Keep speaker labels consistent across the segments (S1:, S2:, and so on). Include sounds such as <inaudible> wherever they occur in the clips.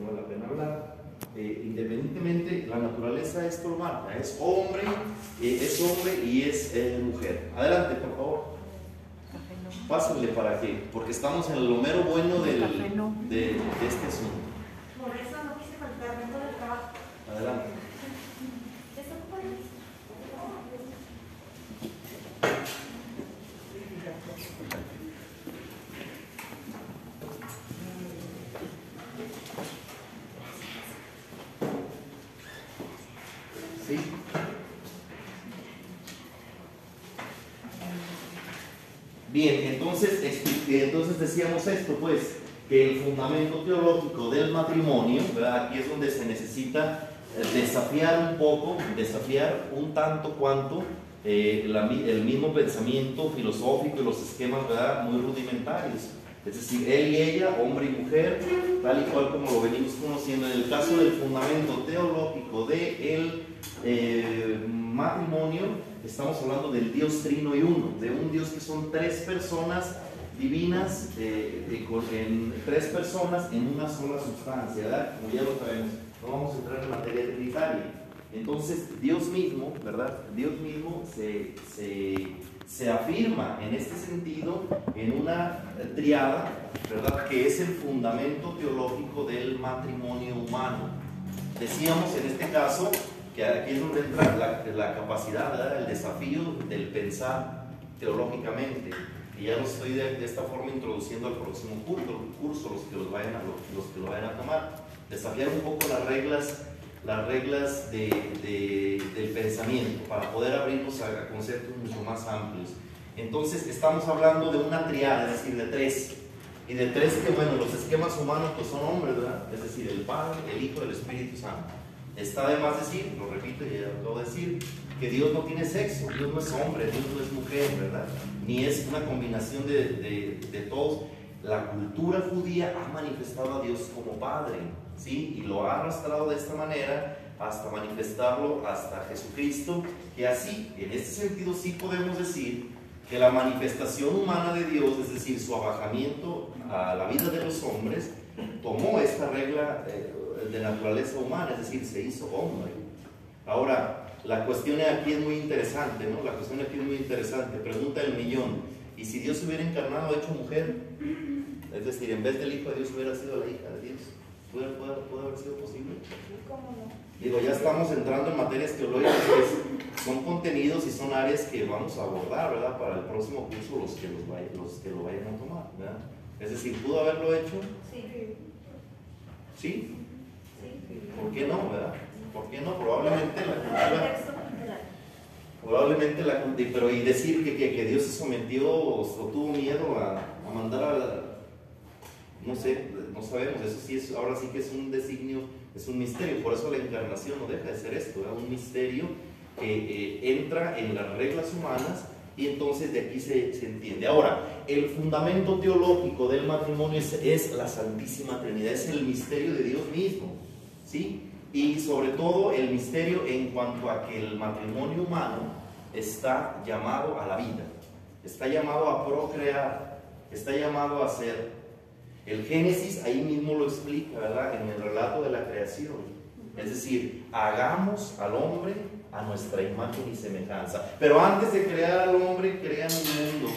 S1: que vale la pena hablar. Eh, independientemente, la naturaleza esto lo marca, es hombre, eh, es hombre y es eh, mujer. Adelante, por favor. Pásenle para que, porque estamos en lo mero bueno del, de, de este asunto.
S2: Por eso no quise faltar dentro del trabajo.
S1: Adelante.
S2: ¿Eso fue?
S1: ¿Sí? Bien, entonces, expli- entonces decíamos esto, pues, que el fundamento teológico del matrimonio, ¿verdad? aquí es donde se necesita eh, desafiar un poco, desafiar un tanto cuanto eh, la el mismo pensamiento filosófico y los esquemas ¿verdad? muy rudimentarios. Es decir, él y ella, hombre y mujer, tal y cual como lo venimos conociendo. En el caso del fundamento teológico del matrimonio, estamos hablando del Dios trino y uno, de un Dios que son tres personas divinas, en, tres personas en una sola sustancia. Como ya lo sabemos, no vamos a entrar en materia trinitaria. Entonces, Dios mismo, ¿verdad? Dios mismo se, se, se afirma en este sentido en una triada, ¿verdad? Que es el fundamento teológico del matrimonio humano. Decíamos en este caso que aquí es donde entra la, la capacidad, ¿verdad? el desafío del pensar teológicamente. Y ya lo estoy de, esta forma introduciendo al próximo curso, los, que los, vayan a, los, los que lo vayan a tomar. Desafiar un poco las reglas, las reglas de, de- del pensamiento para poder abrirnos a, a conceptos mucho más amplios. Entonces estamos hablando de una triada, es decir, de tres. Y de tres que, bueno, los esquemas humanos pues son hombres, ¿verdad? Es decir, el Padre, el Hijo el Espíritu Santo. Está de más decir, lo repito y ya lo acabo de decir, que Dios no tiene sexo, Dios no es hombre, Dios no es mujer, ¿verdad? Ni es una combinación de, de- todos. La cultura judía ha manifestado a Dios como Padre, ¿sí? Y lo ha arrastrado de esta manera hasta manifestarlo hasta Jesucristo, que así, en este sentido sí podemos decir que la manifestación humana de Dios, es decir, su abajamiento a la vida de los hombres, tomó esta regla eh, de naturaleza humana, es decir, se hizo hombre. Ahora, la cuestión aquí es muy interesante, ¿no? La cuestión aquí es muy interesante. Pregunta el millón, ¿y si Dios se hubiera encarnado hecho mujer? Es decir, en vez del Hijo de Dios hubiera sido la hija de Dios. ¿Puede, puede, puede haber sido posible?
S2: ¿Cómo no?
S1: Digo, ya estamos entrando en materias teológicas que son contenidos y son áreas que vamos a abordar, ¿verdad? Para el próximo curso, los que, los, los que lo vayan a tomar, ¿verdad? Es decir, ¿pudo haberlo hecho?
S2: Sí.
S1: Sí.
S2: Sí.
S1: ¿Por qué no, verdad? ¿Por qué no? Probablemente la cultura, probablemente la cultura, pero y decir que, que, que Dios se sometió o, tuvo miedo a, a mandar a, no sé, no sabemos, eso sí es, ahora sí que es un designio, es un misterio, por eso la encarnación no deja de ser esto, ¿verdad? un misterio que eh, entra en las reglas humanas y entonces de aquí se, se entiende. Ahora, el fundamento teológico del matrimonio es, es la Santísima Trinidad, es el misterio de Dios mismo, ¿sí? Y sobre todo el misterio en cuanto a que el matrimonio humano está llamado a la vida, está llamado a procrear, está llamado a ser. El Génesis ahí mismo lo explica, ¿verdad? En el relato de la creación. Es decir, hagamos al hombre a nuestra imagen y semejanza. Pero antes de crear al hombre, crean un mundo,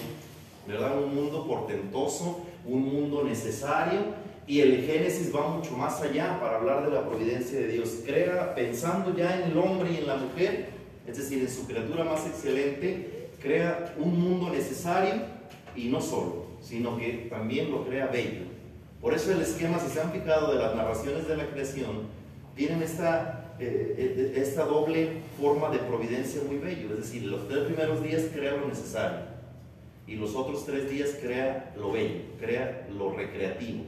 S1: ¿verdad? Un mundo portentoso, un mundo necesario. Y el Génesis va mucho más allá para hablar de la providencia de Dios. Crea pensando ya en el hombre y en la mujer, es decir, en su criatura más excelente, crea un mundo necesario y no solo, sino que también lo crea bello. Por eso el esquema, si se han fijado, de las narraciones de la creación, tienen esta, eh, esta doble forma de providencia muy bello. Es decir, los tres primeros días crea lo necesario y los otros tres días crea lo bello, crea lo recreativo.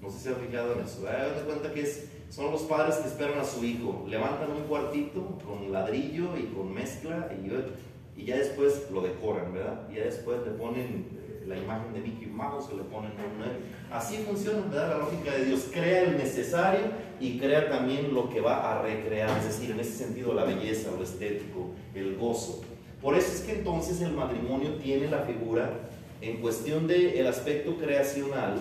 S1: No sé si se fijado en eso. Hagan de cuenta que es, son los padres que esperan a su hijo. Levantan un cuartito con ladrillo y con mezcla y, y ya después lo decoran, ¿verdad? Y ya después le ponen eh, la imagen de Mickey Mouse o le ponen una... Así funciona, ¿verdad? La lógica de Dios. Crea el necesario y crea también lo que va a recrear, es decir, en ese sentido la belleza, lo estético, el gozo. Por eso es que entonces el matrimonio tiene la figura, en cuestión del aspecto creacional,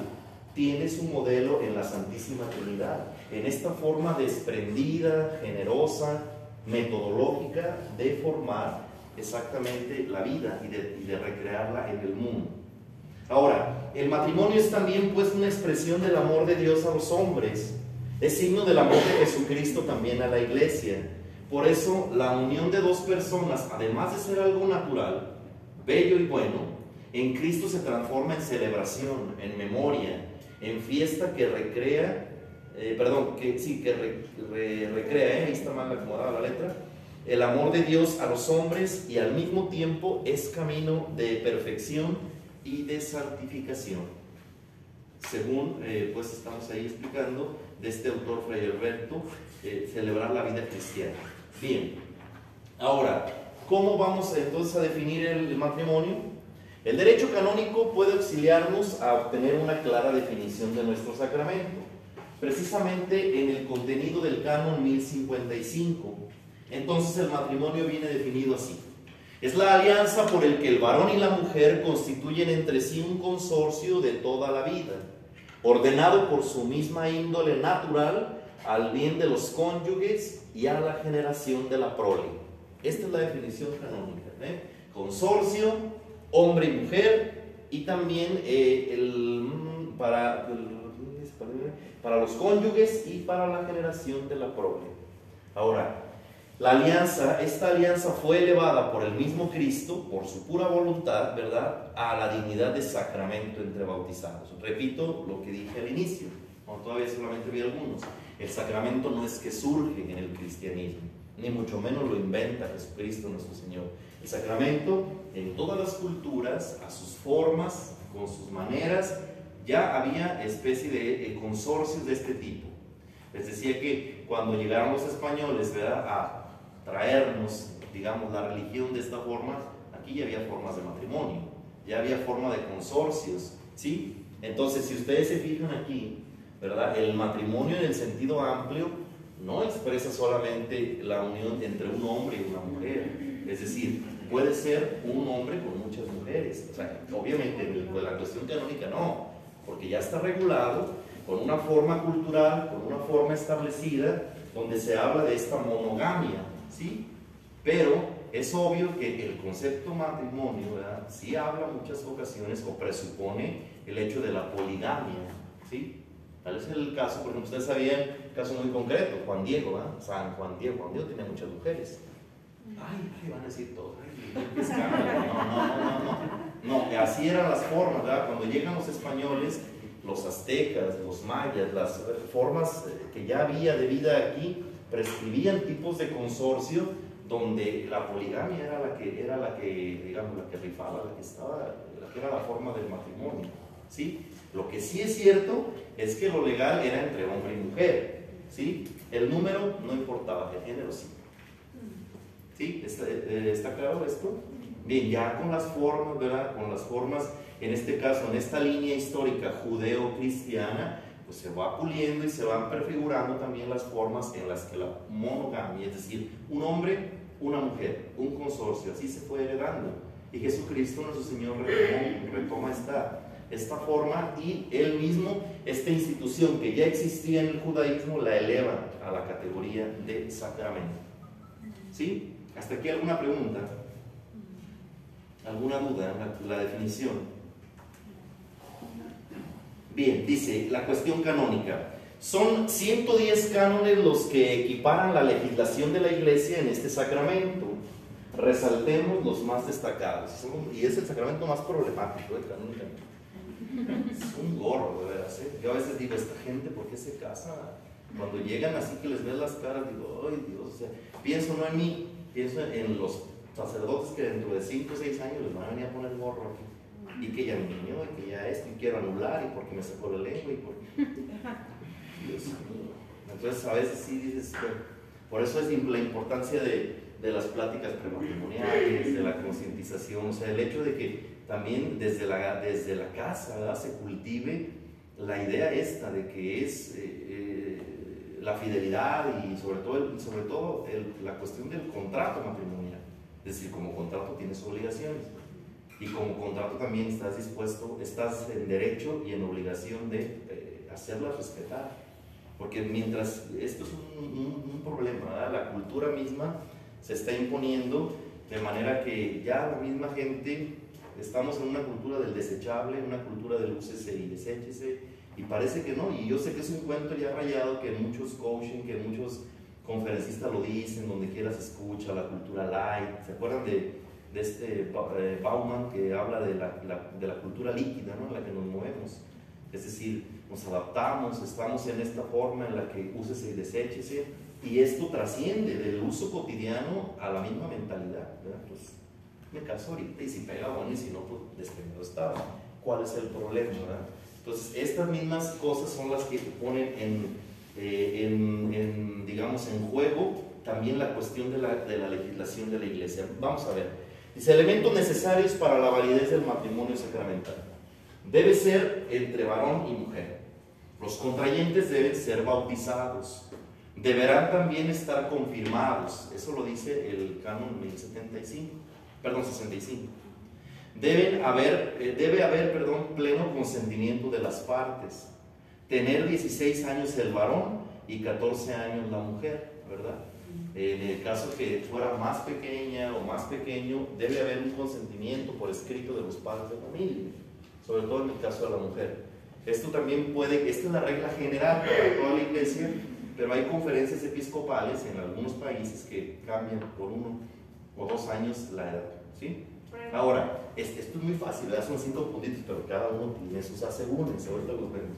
S1: tiene su modelo en la Santísima Trinidad, en esta forma desprendida, generosa, metodológica de formar exactamente la vida y de, recrearla en el mundo. Ahora, el matrimonio es también pues una expresión del amor de Dios a los hombres, es signo del amor de Jesucristo también a la iglesia. Por eso la unión de dos personas, además de ser algo natural, bello y bueno, en Cristo se transforma en celebración, en memoria, en fiesta que recrea, eh, perdón, sí, que recrea, ¿eh? ahí está mal acomodada la letra, el amor de Dios a los hombres y al mismo tiempo es camino de perfección y de santificación. Según eh, pues estamos ahí explicando de este autor Fray Alberto, eh, celebrar la vida cristiana. Bien, ahora, ¿cómo vamos entonces a definir el matrimonio? El derecho canónico puede auxiliarnos a obtener una clara definición de nuestro sacramento, precisamente en el contenido del canon 1055. Entonces el matrimonio viene definido así. Es la alianza por el que el varón y la mujer constituyen entre sí un consorcio de toda la vida, ordenado por su misma índole natural al bien de los cónyuges y a la generación de la prole. Esta es la definición canónica. ¿eh? Consorcio, hombre y mujer, y también eh, el, mm, para, para los cónyuges y para la generación de la prole. Ahora, la alianza, esta alianza fue elevada por el mismo Cristo, por su pura voluntad, ¿verdad?, a la dignidad de sacramento entre bautizados. Repito lo que dije al inicio, cuando todavía solamente vi algunos. El sacramento no es que surge en el cristianismo, ni mucho menos lo inventa Jesucristo nuestro Señor. El sacramento, en todas las culturas, a sus formas, con sus maneras, ya había especie de consorcios de este tipo. Les decía que cuando llegaron los españoles ¿verdad? a traernos, digamos, la religión de esta forma, aquí ya había formas de matrimonio, ya había forma de consorcios, ¿sí? Entonces, si ustedes se fijan aquí, ¿verdad? El matrimonio en el sentido amplio no expresa solamente la unión entre un hombre y una mujer, es decir, puede ser un hombre con muchas mujeres, o sea, obviamente pues, la cuestión canónica no, porque ya está regulado con una forma cultural, con una forma establecida, donde se habla de esta monogamia, ¿sí? Pero es obvio que el concepto matrimonio, ¿verdad? Sí habla muchas ocasiones o presupone el hecho de la poligamia, ¿sí? Tal es el caso, porque ustedes sabían, un caso muy concreto, Juan Diego, ¿verdad? San Juan Diego, Juan Diego tenía muchas mujeres. Ay, ay, van a decir todo, no, no, no, no, no, así eran las formas, ¿verdad? Cuando llegan los españoles, los aztecas, los mayas, las formas que ya había de vida aquí, prescribían tipos de consorcio donde la poligamia era la que, era la que digamos, la que rifaba, la que estaba, la que era la forma del matrimonio. ¿sí? Lo que sí es cierto es que lo legal era entre hombre y mujer. ¿sí? El número no importaba, el género sí. ¿Sí? ¿Está, eh, ¿Está claro esto? Bien, ya con las formas, ¿verdad? Con las formas, en este caso, en esta línea histórica judeo-cristiana, pues se va puliendo y se van prefigurando también las formas en las que la monogamia, es decir, un hombre, una mujer, un consorcio, así se fue heredando. Y Jesucristo, nuestro Señor, retoma, esta, esta forma y él mismo, esta institución que ya existía en el judaísmo, la eleva a la categoría de sacramento. ¿Sí? ¿Hasta aquí alguna pregunta? ¿Alguna duda en la definición? Bien, dice la cuestión canónica. Son 110 cánones los que equiparan la legislación de la iglesia en este sacramento. Resaltemos los más destacados. Y es el sacramento más problemático, ¿eh? Es un gorro, de veras. ¿eh? Yo a veces digo, esta gente, ¿por qué se casa? Cuando llegan así que les ves las caras, digo, ay Dios, pienso no en mí, pienso en los sacerdotes que dentro de 5 o 6 años les van a venir a poner gorro aquí y que ya me niñó, y que ya esto, y quiero anular, y porque me sacó la lengua, y porque... <laughs> Dios mío. Entonces a veces sí dices, por eso es la importancia de, de las pláticas prematrimoniales, de la concientización, o sea, el hecho de que también desde la, desde la casa se cultive la idea esta de que es eh, la fidelidad y sobre todo, sobre todo la cuestión del contrato matrimonial. Es decir, como contrato tienes obligaciones y como contrato también estás dispuesto, estás en derecho y en obligación de hacerlas respetar. Porque mientras esto es un, problema, la cultura misma se está imponiendo de manera que ya la misma gente estamos en una cultura del desechable, una cultura del úsese y deséchese, y parece que no, y yo sé que es un cuento ya rayado que muchos coaching, que muchos conferencistas lo dicen, donde quiera se escucha, la cultura light, ¿se acuerdan de, de este eh, Bauman que habla de la, de la cultura líquida ¿no? en la que nos movemos? Es decir, nos adaptamos, estamos en esta forma en la que úsese y deséchese, y esto trasciende del uso cotidiano a la misma mentalidad. Pues me caso ahorita y si pega bueno y si no, pues despedido estaba. ¿Cuál es el problema? Entonces, estas mismas cosas son las que ponen en, eh, en, digamos, en juego también la cuestión de la, de la legislación de la iglesia. Vamos a ver. Dice, elementos necesarios para la validez del matrimonio sacramental. Debe ser entre varón y mujer. Los contrayentes deben ser bautizados deberán también estar confirmados. Eso lo dice el canon 1075, perdón, 65. Deben haber, eh, debe haber perdón, pleno consentimiento de las partes. Tener 16 años el varón y 14 años la mujer, ¿verdad? En el caso que fuera más pequeña o más pequeño, debe haber un consentimiento por escrito de los padres de familia, sobre todo en el caso de la mujer. Esto también puede, esta es la regla general para toda la iglesia, pero hay conferencias episcopales en algunos países que cambian por uno o dos años la edad. ¿sí? Ahora, esto es muy fácil, son cinco puntitos, pero cada uno tiene sus asegúnes, ahorita los vemos.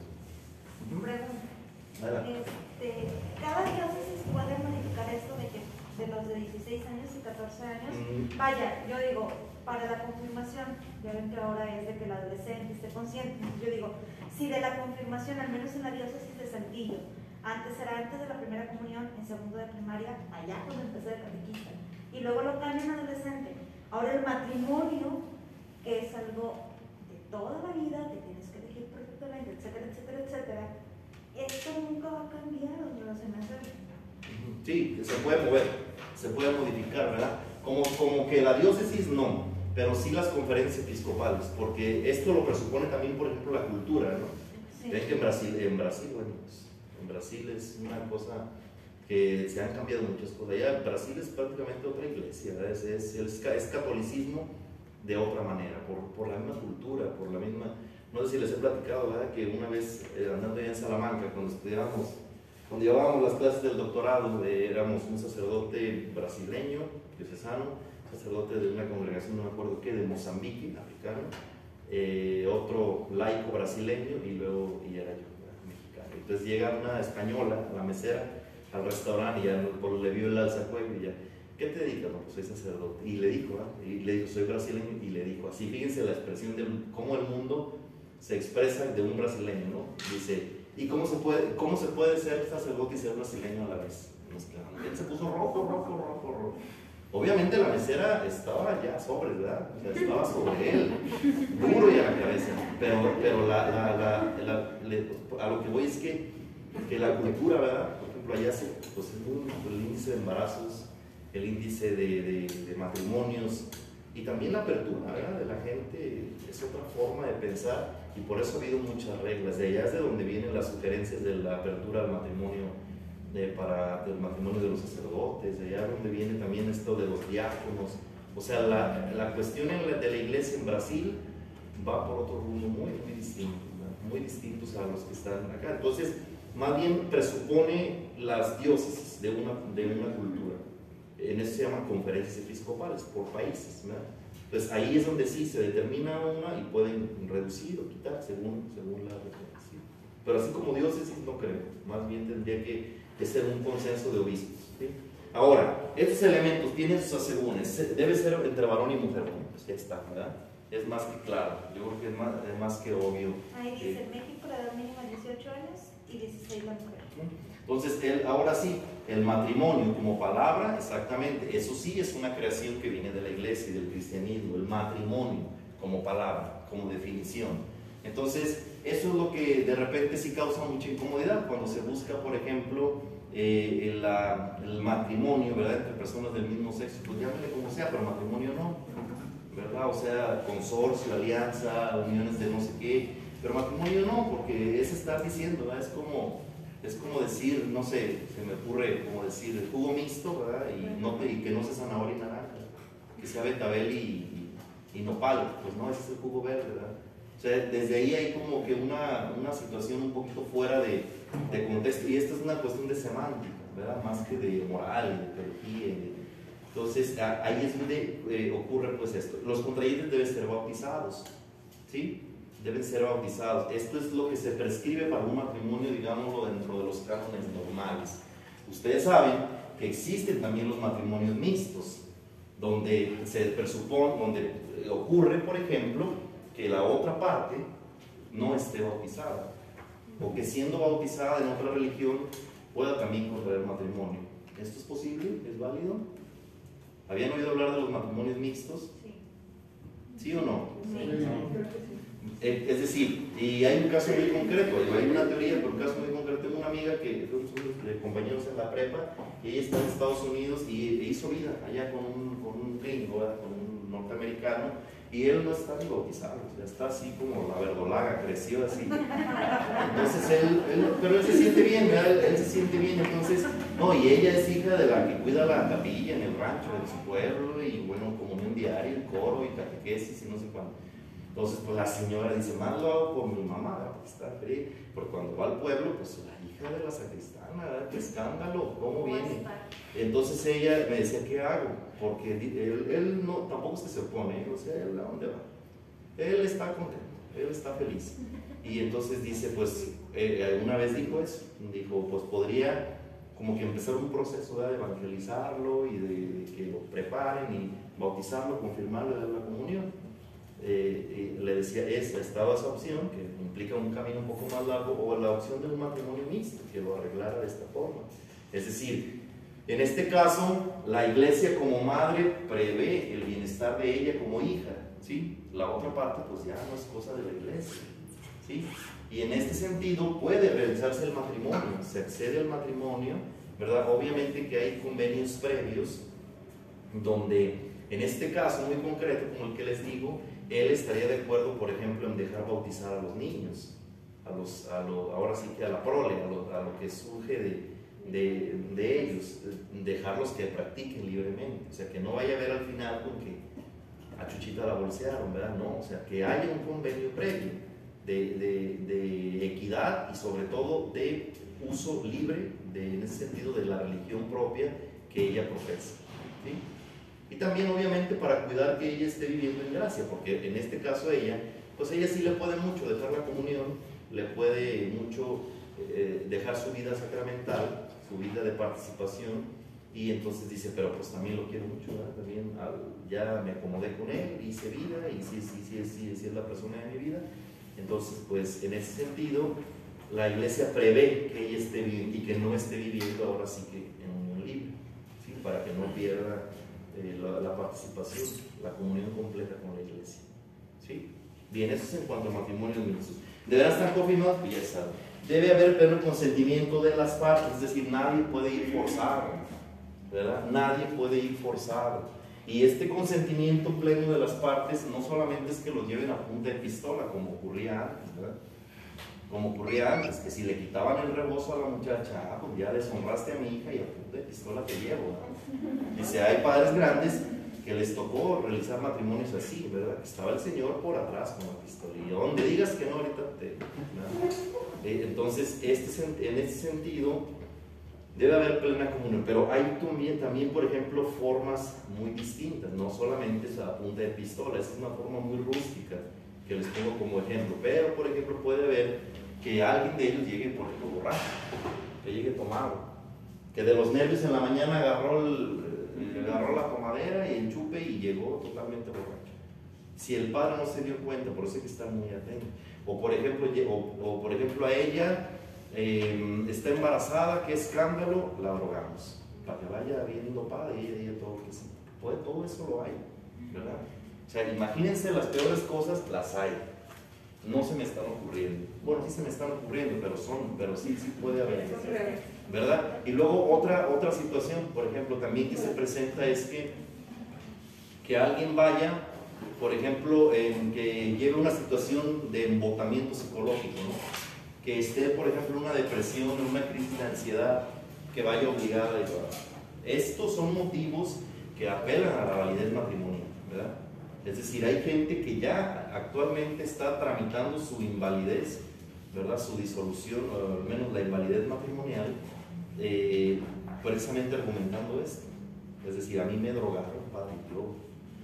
S2: Este, cada diócesis puede modificar esto de que de los de 16 años y 14 años. Vaya, yo digo, para la confirmación, ya ven que ahora es de que el adolescente esté consciente. Yo digo, si de la confirmación, al menos en la diócesis de Santillo, antes era antes de la primera comunión, en segundo de primaria, allá cuando empecé de catequista. Y luego lo cambian adolescente. Ahora el matrimonio, que es algo de toda la vida, que tienes que elegir perfectamente, etcétera, etcétera, etcétera. Esto nunca va a cambiar, no se me
S1: Sí, se puede mover, se puede modificar, ¿verdad? Como, como que la diócesis no, pero sí las conferencias episcopales, porque esto lo presupone también, por ejemplo, la cultura, ¿no? Sí. Ven que en Brasil, en Brasil, bueno, pues, en Brasil es una cosa se han cambiado muchas cosas. Allá Brasil es prácticamente otra iglesia, es, es, es, catolicismo de otra manera, por, por, la misma cultura, por la misma... No sé si les he platicado, ¿verdad? Que una vez eh, andando allá en Salamanca, cuando estudiábamos, cuando llevábamos las clases del doctorado, eh, éramos un sacerdote brasileño, diocesano, sacerdote de una congregación, no me acuerdo qué, de Mozambique, africano, eh, otro laico brasileño y luego, y era yo. Entonces llega una española, la mesera, al restaurante y ya le vio el alzacuello y ya, ¿qué te dedicas? No, pues soy sacerdote. Y le dijo, y le dijo, soy brasileño, y le dijo, así fíjense la expresión de cómo el mundo se expresa de un brasileño, ¿no? Dice, ¿y cómo se puede, cómo se puede ser sacerdote y ser brasileño a la vez? Él se puso rojo, rojo, rojo, rojo. Obviamente la mesera estaba ya sobre, ¿verdad? estaba sobre él, duro y a la cabeza. Pero, pero la, la, la, a lo que voy es que, que, la cultura, ¿verdad? Ejemplo, allá se, pues, el índice de embarazos, el índice de, de, de, matrimonios y también la apertura, ¿verdad? De la gente es otra forma de pensar y por eso ha habido muchas reglas. De allá es de donde vienen las sugerencias de la apertura al matrimonio para el matrimonio de los sacerdotes, de allá donde viene también esto de los diáconos. O sea, la, la cuestión de la iglesia en Brasil va por otro rumbo muy, muy distinto, muy distintos a los que están acá. Entonces, más bien presupone las diócesis de una, de una cultura. En eso se llaman conferencias episcopales por países. ¿verdad? Entonces ahí es donde sí se determina una y pueden reducir o quitar según, según la referencia. Pero así como diócesis no creo, más bien tendría que es ser un consenso de obispos. Ahora, estos elementos tienen sus asegúnes, debe ser entre varón y mujer, pues ya está, ¿verdad? Es más que claro, yo creo que es más, es más que obvio.
S2: Ahí dice, México la edad mínima 18 años y 16 la mujer.
S1: Entonces, el, ahora sí, el matrimonio como palabra, exactamente, eso sí es una creación que viene de la iglesia y del cristianismo, el matrimonio como palabra, como definición. Entonces, eso es lo que de repente sí causa mucha incomodidad cuando se busca, por ejemplo, eh, el, matrimonio, ¿verdad? Entre personas del mismo sexo, pues llámele como sea, pero matrimonio no, ¿verdad? O sea, consorcio, alianza, uniones de no sé qué. Pero matrimonio no, porque es estar diciendo, ¿verdad? es como, es como decir, no sé, se me ocurre como decir el jugo mixto, ¿verdad? Y, no, y que no sea zanahoria y naranja, que sea betabel y, y, nopal, pues no, ese es el jugo verde, ¿verdad? O sea, desde ahí hay como que una, una situación un poquito fuera de, de, contexto, y esta es una cuestión de semántica, ¿verdad? Más que de moral, de teología, entonces ahí es donde eh, ocurre pues esto. Los contrayentes deben ser bautizados, ¿sí? Deben ser bautizados. Esto es lo que se prescribe para un matrimonio, digámoslo, dentro de los cánones normales. Ustedes saben que existen también los matrimonios mixtos, donde se presupone, donde eh, ocurre, por ejemplo, que la otra parte no esté bautizada, o que siendo bautizada en otra religión pueda también contraer matrimonio. ¿Esto es posible? ¿Es válido? ¿Habían oído hablar de los matrimonios mixtos? Sí. ¿Sí o no? Sí. Eh, es decir, y hay un caso muy concreto, hay una teoría, pero un caso muy concreto. Tengo una amiga que son compañeros en la prepa, y ella está en Estados Unidos y hizo vida allá con un, con un gringo, con un norteamericano, y él no está ni bautizado, está así como la verdolaga, creció así. Entonces él, pero él se siente bien, ¿verdad? Él se siente bien, entonces, no, y ella es hija de la que cuida la capilla en el rancho de su pueblo, y bueno, comunión diaria, el coro y catequesis y no sé cuándo. Entonces, pues la señora dice, más lo hago por mi mamá, que está feliz, porque cuando va al pueblo, pues la hija de la sacristana, ¿verdad? qué escándalo, ¿cómo viene? Entonces ella me decía, ¿qué hago? Porque él, él no, tampoco se opone, o sea, ¿a dónde va? Él está contento, él está feliz. Y entonces dice, pues, eh, una vez dijo eso, dijo, pues podría como que empezar un proceso de evangelizarlo y de, que lo preparen y bautizarlo, confirmarlo de la comunión. Eh, le decía, esa, estaba esa opción, que implica un camino un poco más largo, o la opción de un matrimonio mixto, que lo arreglara de esta forma. Es decir, en este caso, la iglesia como madre prevé el bienestar de ella como hija, ¿sí? La otra parte, pues ya no es cosa de la iglesia, ¿sí? Y en este sentido puede realizarse el matrimonio, se accede al matrimonio, ¿verdad? Obviamente que hay convenios previos donde, en este caso muy concreto, como el que les digo, él estaría de acuerdo, por ejemplo, en dejar bautizar a los niños, a los, a lo, ahora sí que a la prole, a lo, que surge de, de, ellos, dejarlos que practiquen libremente, o sea, que no vaya a ver al final con que a Chuchita la bolsearon, ¿verdad? No, o sea, que haya un convenio previo de, de, equidad y sobre todo de uso libre, en ese sentido, de la religión propia que ella profesa. ¿sí? Y también, obviamente, para cuidar que ella esté viviendo en gracia, porque en este caso ella, pues ella sí le puede mucho dejar la comunión, le puede mucho eh, dejar su vida sacramental, su vida de participación, y entonces dice, pero pues también lo quiero mucho, también ya me acomodé con él, hice vida, y sí, sí, sí, sí, sí es la persona de mi vida. Entonces, pues en ese sentido, la iglesia prevé que ella esté y que no esté viviendo ahora sí que en unión libre, ¿sí? para que no pierda eh, la, participación, la comunión completa con la iglesia. ¿sí? Bien, eso es en cuanto a matrimonios mixtos. Deberán estar confirmados, ya saben debe haber pleno consentimiento de las partes, es decir, nadie puede ir forzado, ¿verdad? Nadie puede ir forzado. Y este consentimiento pleno de las partes no solamente es que los lleven a punta de pistola, como ocurría antes, ¿verdad? Como ocurría antes, que si le quitaban el rebozo a la muchacha, ah, pues ya deshonraste a mi hija y a punta de pistola te llevo. Dice, hay padres grandes que les tocó realizar matrimonios así, ¿verdad? Estaba el Señor por atrás con la pistola. Y donde digas que no, ahorita te... <laughs> Eh, entonces, este, en ese sentido, debe haber plena comunión, pero hay también, también, por ejemplo, formas muy distintas, no solamente es a punta de pistola, es una forma muy rústica que les pongo como ejemplo, pero, por ejemplo, puede haber que alguien de ellos llegue, por ejemplo, borracho, que llegue tomado, que de los nervios en la mañana agarró el, agarró la tomadera y el chupe y llegó totalmente borracho. Si el padre no se dio cuenta, por eso hay que estar muy atento. O por ejemplo, o, por ejemplo a ella em, está embarazada, qué escándalo, la drogamos. Para que vaya viendo padre y ella todo que sí. todo eso lo hay, ¿verdad? O sea, imagínense las peores cosas, las hay. No se me están ocurriendo. Bueno, sí se me están ocurriendo, pero son, pero sí, sí puede haber. ¿verdad? Y luego otra, otra situación, por ejemplo, también que se presenta es que, que alguien vaya por ejemplo, en que lleve una situación de embotamiento psicológico, que esté, por ejemplo, una depresión, una crisis de ansiedad, que vaya obligada a llevar. Estos son motivos que apelan a la validez matrimonial, ¿verdad? Es decir, hay gente que ya actualmente está tramitando su invalidez, ¿verdad? Su disolución, o al menos la invalidez matrimonial, eh, precisamente argumentando esto. Es decir, a mí me drogaron, padre, yo,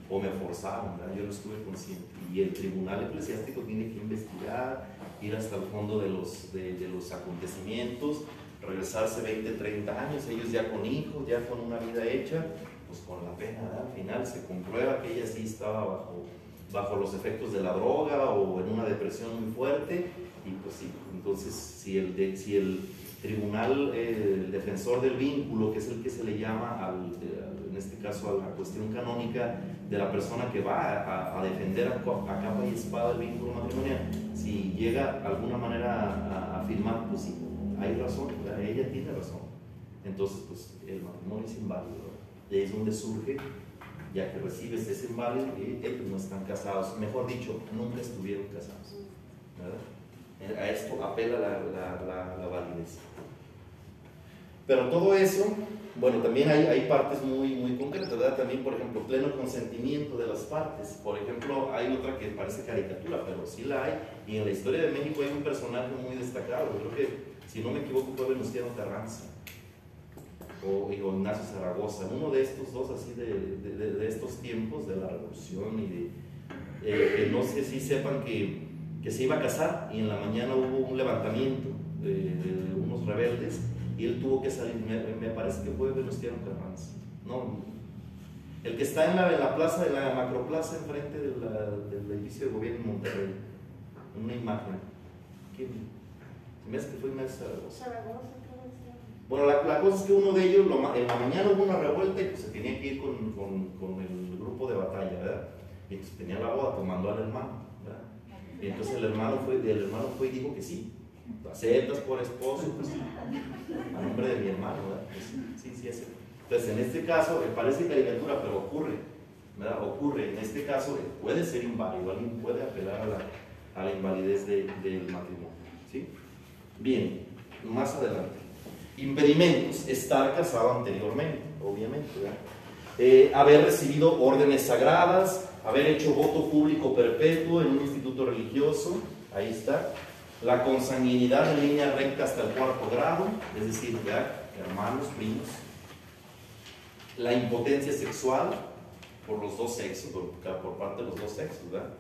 S1: o me forzaron, ¿verdad? yo no estuve consciente. Y el tribunal eclesiástico tiene que investigar, ir hasta el fondo de los, de, de los acontecimientos, regresarse 20, 30 años, ellos ya con hijos, ya con una vida hecha, pues con la pena, al final se comprueba que ella sí estaba bajo, bajo los efectos de la droga o en una depresión muy fuerte, y pues sí, entonces si el, si el tribunal, eh, el defensor del vínculo, que es el que se le llama, al, en este caso a la cuestión canónica de la persona que va a, defender a, capa y espada el vínculo matrimonial, si llega de alguna manera a, afirmar, pues sí, hay razón, ella tiene razón, entonces pues el matrimonio es inválido de es donde surge, ya que recibes ese inválido, y ellos no están casados, mejor dicho, nunca estuvieron casados. A esto apela la, la, la, validez. Pero todo eso, bueno, también hay, hay, partes muy, muy concretas, ¿verdad? También, por ejemplo, pleno consentimiento de las partes. Por ejemplo, hay otra que parece caricatura, pero sí la hay. Y en la historia de México hay un personaje muy destacado. Creo que, si no me equivoco, fue Venustiano Carranza o Ignacio Zaragoza, uno de estos dos así de, de, estos tiempos de la revolución y de eh, que no sé si sepan que, que, se iba a casar y en la mañana hubo un levantamiento de, unos rebeldes y él tuvo que salir, me, parece que fue Venustiano Carranza, no, el que está en la, en la plaza, en la macroplaza enfrente de del edificio de gobierno en Monterrey, una imagen, ¿quién? Se me hace que fue Ignacio Zaragoza. Bueno, la, cosa es que uno de ellos, en la mañana hubo una revuelta y pues se tenía que ir con, con, el grupo de batalla, ¿verdad? Y entonces tenía la boda tomando al hermano, ¿verdad? Y entonces el hermano fue, el hermano fue y dijo que sí. Aceptas por esposo, pues a nombre de mi hermano, ¿verdad? Pues, sí, sí, sí. Entonces, en este caso, eh, parece caricatura, pero ocurre, ¿verdad? Ocurre. En este caso, eh, puede ser inválido, alguien puede apelar a la, a la invalidez del matrimonio, ¿sí? Bien, más adelante. Impedimentos, estar casado anteriormente, obviamente. Eh, haber recibido órdenes sagradas, haber hecho voto público perpetuo en un instituto religioso, ahí está. La consanguinidad en línea recta hasta el cuarto grado, es decir, hermanos, primos. La impotencia sexual por los dos sexos, por, parte de los dos sexos, ¿verdad?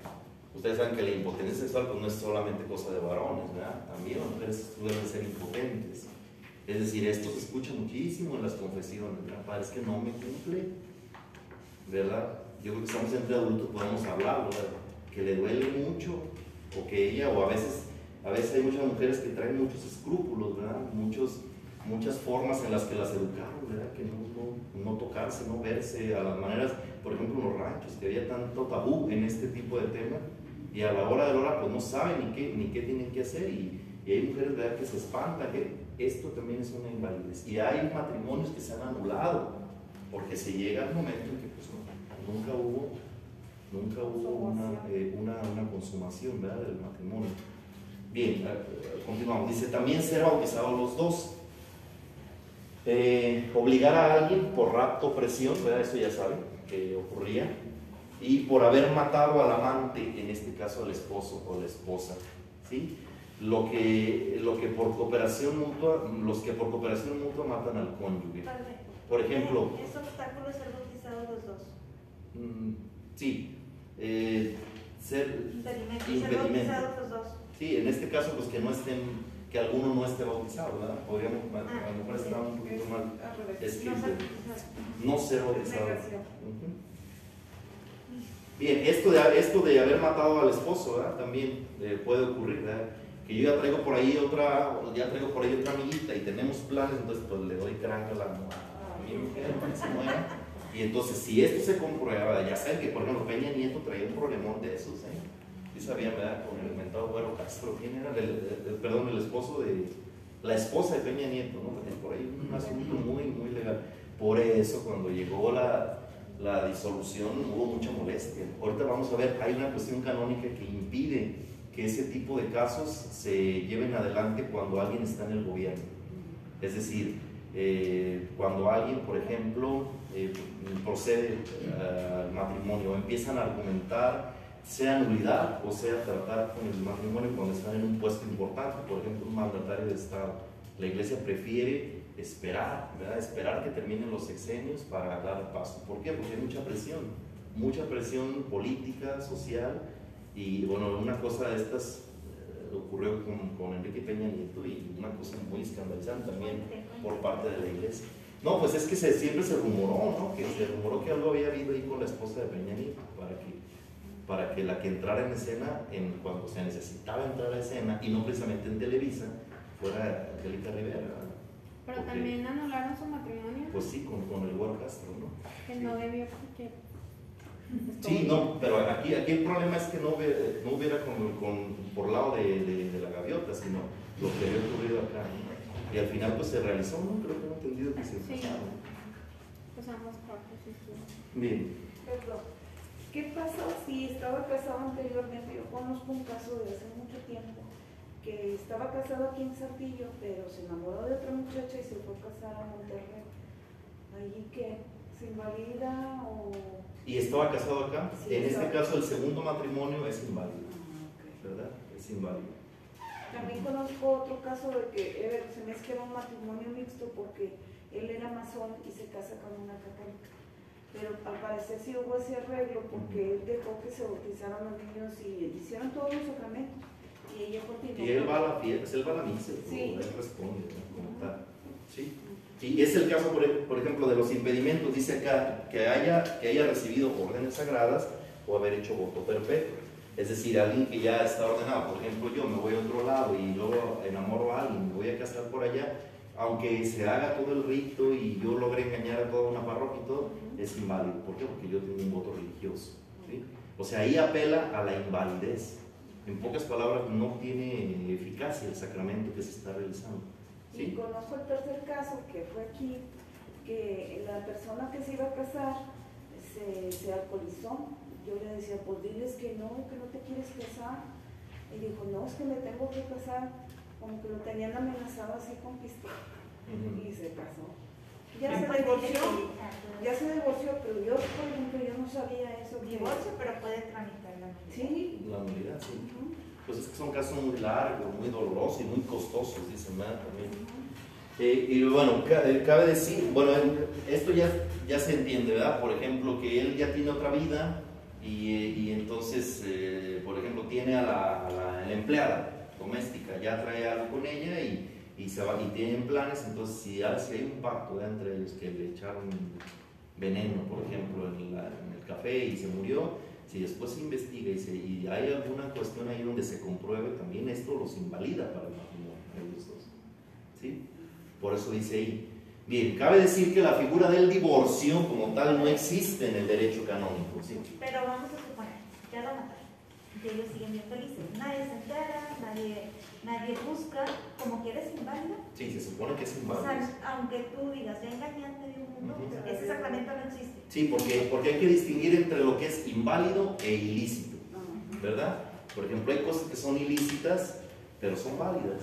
S1: Ustedes saben que la impotencia sexual pues, no es solamente cosa de varones, ¿verdad? También las mujeres ser impotentes. Es decir, esto se escucha muchísimo en las confesiones, ¿verdad? Padre, es que no me cumple, ¿verdad? Yo creo que estamos entre adultos, podemos hablarlo, ¿verdad? Que le duele mucho, o que ella, o a veces, a veces hay muchas mujeres que traen muchos escrúpulos, ¿verdad? Muchos, muchas formas en las que las educaron, ¿verdad? Que no, no, tocarse, no verse, a las maneras, por ejemplo, en los ranchos, que había tanto tabú en este tipo de temas, y a la hora de la hora, pues no saben ni qué, ni qué tienen que hacer, y, hay mujeres, ¿verdad? Que se espantan, que esto también es una invalidez. Y hay matrimonios que se han anulado, porque se llega al momento en que pues, nunca hubo, nunca hubo eh, una, una, consumación ¿verdad? del matrimonio. Bien, eh, continuamos. Dice, también ser bautizados los dos. Eh, obligar a alguien por rapto, presión, ¿verdad? eso ya saben que ocurría, y por haber matado al amante, en este caso al esposo o la esposa. ¿sí? Lo que, lo que por cooperación mutua, los que por cooperación mutua matan al cónyuge. Por ejemplo...
S2: ¿Es obstáculo ser bautizados los dos?
S1: Mm, sí. Eh, ser
S2: impedimento. Ser los dos.
S1: Sí, en este caso, pues que no estén, que alguno no esté bautizado, ¿verdad? Podríamos, a lo
S2: ah,
S1: mejor está un poquito mal escrito. No ser bautizado. Bien, esto de, esto de haber matado al esposo, ¿verdad? También eh, puede ocurrir, ¿verdad? Que yo ya traigo por ahí otra, ya traigo por ahí otra amiguita y tenemos planes, entonces pues le doy cranca a, la, a mi mujer para que se muera. Y entonces si esto se comprueba, ya saben que por ejemplo Peña Nieto traía un problemón de esos, ¿eh? Sí sabían, ¿verdad? Con el inventado Güero Castro, ¿quién era? El, perdón, el esposo de, la esposa de Peña Nieto, ¿no? Por ahí un asunto muy, muy legal. Por eso cuando llegó la, la disolución hubo mucha molestia. Ahorita vamos a ver, hay una cuestión canónica que impide que ese tipo de casos se lleven adelante cuando alguien está en el gobierno. Es decir, eh, cuando alguien, por ejemplo, eh, procede al matrimonio, empiezan a argumentar sea nulidad o sea tratar con el matrimonio cuando están en un puesto importante, por ejemplo, un mandatario de Estado. La iglesia prefiere esperar, ¿verdad? esperar que terminen los sexenios para dar paso. ¿Por qué? Porque hay mucha presión, mucha presión política, social, y bueno, una cosa de estas eh, ocurrió con, con, Enrique Peña Nieto y una cosa muy escandalizante también por parte de la iglesia. No, pues es que se, siempre se rumoró, ¿no? Que se rumoró que algo había habido ahí con la esposa de Peña Nieto para que, para que la que entrara en escena en cuando se necesitaba entrar a escena y no precisamente en Televisa fuera Angélica Rivera.
S3: Pero también anularon su matrimonio.
S1: Pues sí, con, con el World Castro, ¿no?
S3: Que no debió porque...
S1: Sí, no, pero aquí, aquí el problema es que no hubiera, no hubiera con, con, por lado de, de, de, la gaviota, sino lo que había ocurrido acá. ¿no? Y al final pues se realizó, ¿no? Creo que no he entendido que se
S3: Sí.
S1: casaron.
S3: Pues ambas partes, sí, sí.
S1: Bien.
S4: Perdón. ¿Qué pasó si estaba casado anteriormente? Yo conozco un caso de hace mucho tiempo que estaba casado aquí en Saltillo, pero se enamoró de otra muchacha y se fue a casar a Monterrey. ¿Allí qué? ¿Se invalida o...?
S1: ¿Y estaba casado acá?
S4: Sí,
S1: en este caso el segundo matrimonio es inválido,
S4: Ah.
S1: ¿verdad? Es inválido.
S4: También conozco otro caso de que se me es que era un matrimonio mixto porque él era masón y se casa con una católica. Pero al parecer sí hubo ese arreglo porque él dejó que se bautizaran los niños y hicieron todos los sacramentos. Y ella continuó.
S1: Y él va a la fiesta, él va a la misa,
S4: Sí.
S1: él responde, ¿no? Como tal. ¿Sí? Y es el caso, por, ej- por ejemplo, de los impedimentos, dice acá, que haya, que haya recibido órdenes sagradas o haber hecho voto perpetuo. Es decir, alguien que ya está ordenado, por ejemplo, yo me voy a otro lado y luego enamoro a alguien, me voy a casar por allá, aunque se haga todo el rito y yo logre engañar a toda una parroquia y todo, es inválido. ¿Por qué? Porque yo tengo un voto religioso. ¿sí? O sea, ahí apela a la invalidez. En pocas palabras, no tiene eficacia el sacramento que se está realizando.
S4: Y conozco el tercer caso que fue aquí, que la persona que se iba a casar se, se alcoholizó. Yo le decía, pues diles que no, que no te quieres casar. Y dijo, no, es que me tengo que casar. Como que lo tenían amenazado así con pistola. Y se casó. Ya se divorció, ya se divorció, pero yo, por ejemplo, yo no sabía eso.
S2: Divorcio, pero puede tramitar la nulidad.
S4: Sí.
S1: La nulidad, sí. Pues es que son casos muy largos, muy dolorosos y muy costosos, dice Matt también. Eh, y bueno, eh, cabe decir, bueno, eh, esto ya, ya se entiende, ¿verdad? Por ejemplo, que él ya tiene otra vida y, eh, y entonces, eh, por ejemplo, tiene a la, a la- a la empleada doméstica, ya trae algo con ella y, y, se va, y tienen planes, entonces si, hay- un pacto entre ellos que le echaron veneno, por ejemplo, en, la- en el café y se murió, si después se investiga y, se- y hay alguna cuestión ahí donde se compruebe, también esto los invalida para el matrimonio, ellos dos. ¿Sí? Por eso dice ahí. Bien, cabe decir que la figura del divorcio como tal no existe en el derecho canónico. ¿sí?
S2: Pero vamos a suponer, ya lo mataron. Ellos siguen bien felices. Nadie se entera, nadie, nadie busca. Como que eres inválido.
S1: Sí, se supone que es
S2: O
S1: inválido.
S2: sea, aunque tú digas, ya engañé a medio mundo,
S1: Ujú.
S2: ese sacramento no existe.
S1: Sí, porque, porque hay que distinguir entre lo que es inválido e ilícito,
S4: Ajá.
S1: ¿verdad? Por ejemplo, hay cosas que son ilícitas, pero son válidas,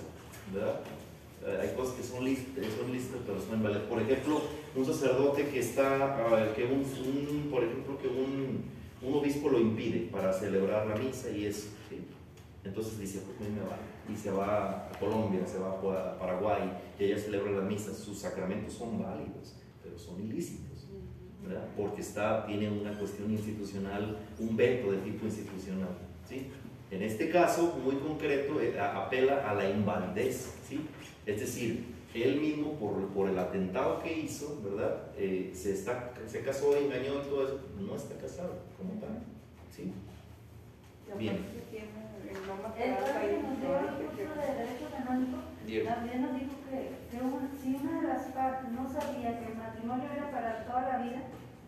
S1: ¿verdad? Eh, Hay cosas que son lícitas, son lícitas, pero son inválidas. Por ejemplo, un sacerdote que está, que un, un- por ejemplo, que un, un obispo lo impide para celebrar la misa y eso, ¿sí? Entonces dice, pues me vale. Y se va a Colombia, se va a Paraguay, y ella celebra la misa. Sus sacramentos son válidos, pero son ilícitos. ¿verdad? porque está, tiene una cuestión institucional, un veto de tipo institucional. ¿sí? En este caso, muy concreto, eh, apela a la invalidez. ¿sí? Es decir, él mismo, por, por el atentado que hizo, ¿verdad? Eh, se, está, se casó, engañó y todo eso, no está casado como tal. ¿sí? Bien.
S4: El nombre
S5: El
S4: que
S5: padre que nos dio el
S4: que-
S5: curso de Derecho Canónico también nos dijo que, que un- si una de las partes no sabía que el matrimonio era para toda la vida,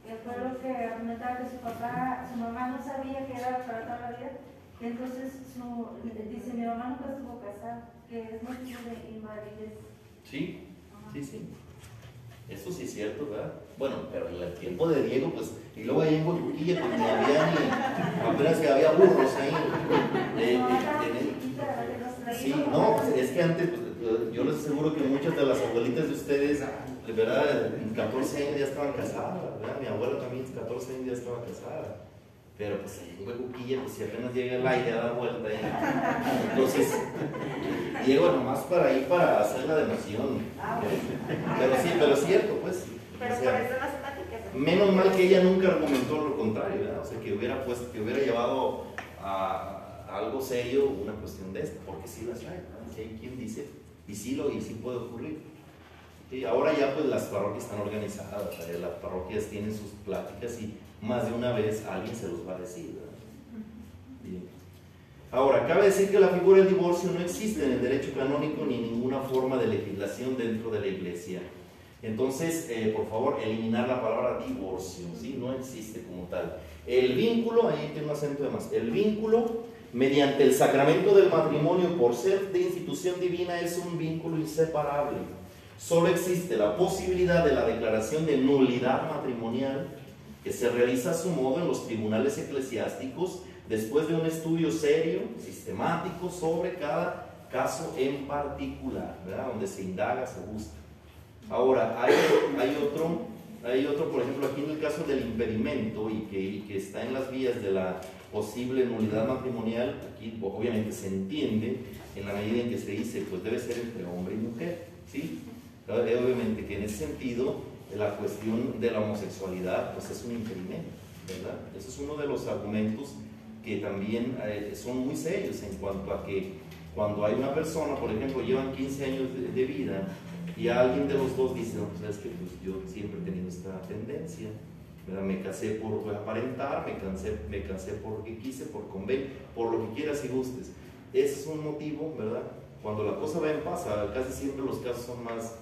S5: que fue lo que argumentaba que su papá, su mamá no sabía que era para toda la vida, que entonces su, dice mi mamá nunca estuvo casada, que es motivo de invalidez.
S1: ¿Sí? Sí, sí. Eso sí es cierto, ¿verdad? Bueno, pero en el tiempo de Diego, pues, y luego ahí en Huejuquilla, pues ni había ni, apenas que había burros ahí. Eh, eh, Sí, no, pues, es que antes, pues, yo les aseguro que muchas de las abuelitas de ustedes, de verdad, en 14 años ya estaban casadas, ¿verdad? Mi abuela también, 14 años ya estaba casada. Pero pues ahí en Huejuquilla, pues si apenas llega el aire a dar vuelta, ¿eh? entonces, Diego nomás para ir para hacer la democión. Pero sí, pero es cierto, pues.
S2: Pero
S1: o
S2: por
S1: sea,
S2: eso las pláticas.
S1: Menos mal que ella nunca argumentó lo contrario, ¿verdad? O sea, que hubiera, pues, que hubiera llevado a, a algo serio una cuestión de esta, porque sí las hay. Si hay quien dice, y sí lo, y sí puede ocurrir. Y ahora ya pues las parroquias están organizadas, las parroquias tienen sus pláticas y más de una vez alguien se los va a decir, ¿verdad? Bien. Ahora, cabe decir que la figura del divorcio no existe en el derecho canónico ni en ninguna forma de legislación dentro de la iglesia. Entonces, eh, por favor, eliminar la palabra divorcio, ¿sí? No existe como tal. El vínculo, ahí tiene un acento de más, el vínculo mediante el sacramento del matrimonio por ser de institución divina es un vínculo inseparable. Solo existe la posibilidad de la declaración de nulidad matrimonial que se realiza a su modo en los tribunales eclesiásticos después de un estudio serio, sistemático sobre cada caso en particular, ¿verdad? donde se indaga, se busca. Ahora, hay, hay, otro, hay otro, por ejemplo, aquí en el caso del impedimento y que, y que está en las vías de la posible nulidad matrimonial, aquí obviamente se entiende en la medida en que se dice, pues debe ser entre hombre y mujer, ¿sí? Eh, Obviamente que en ese sentido la cuestión de la homosexualidad pues es un impedimento, ¿verdad? Ese es uno de los argumentos que también eh, son muy serios en cuanto a que cuando hay una persona, por ejemplo, llevan 15 años de, de vida y alguien de los dos dice, no, pues es que pues, yo siempre he tenido esta tendencia, ¿verdad? me casé por aparentar, me casé, me casé porque quise, por convenio, por lo que quieras y gustes. Ese es un motivo, ¿verdad? Cuando la cosa va en paz, casi siempre los casos son más,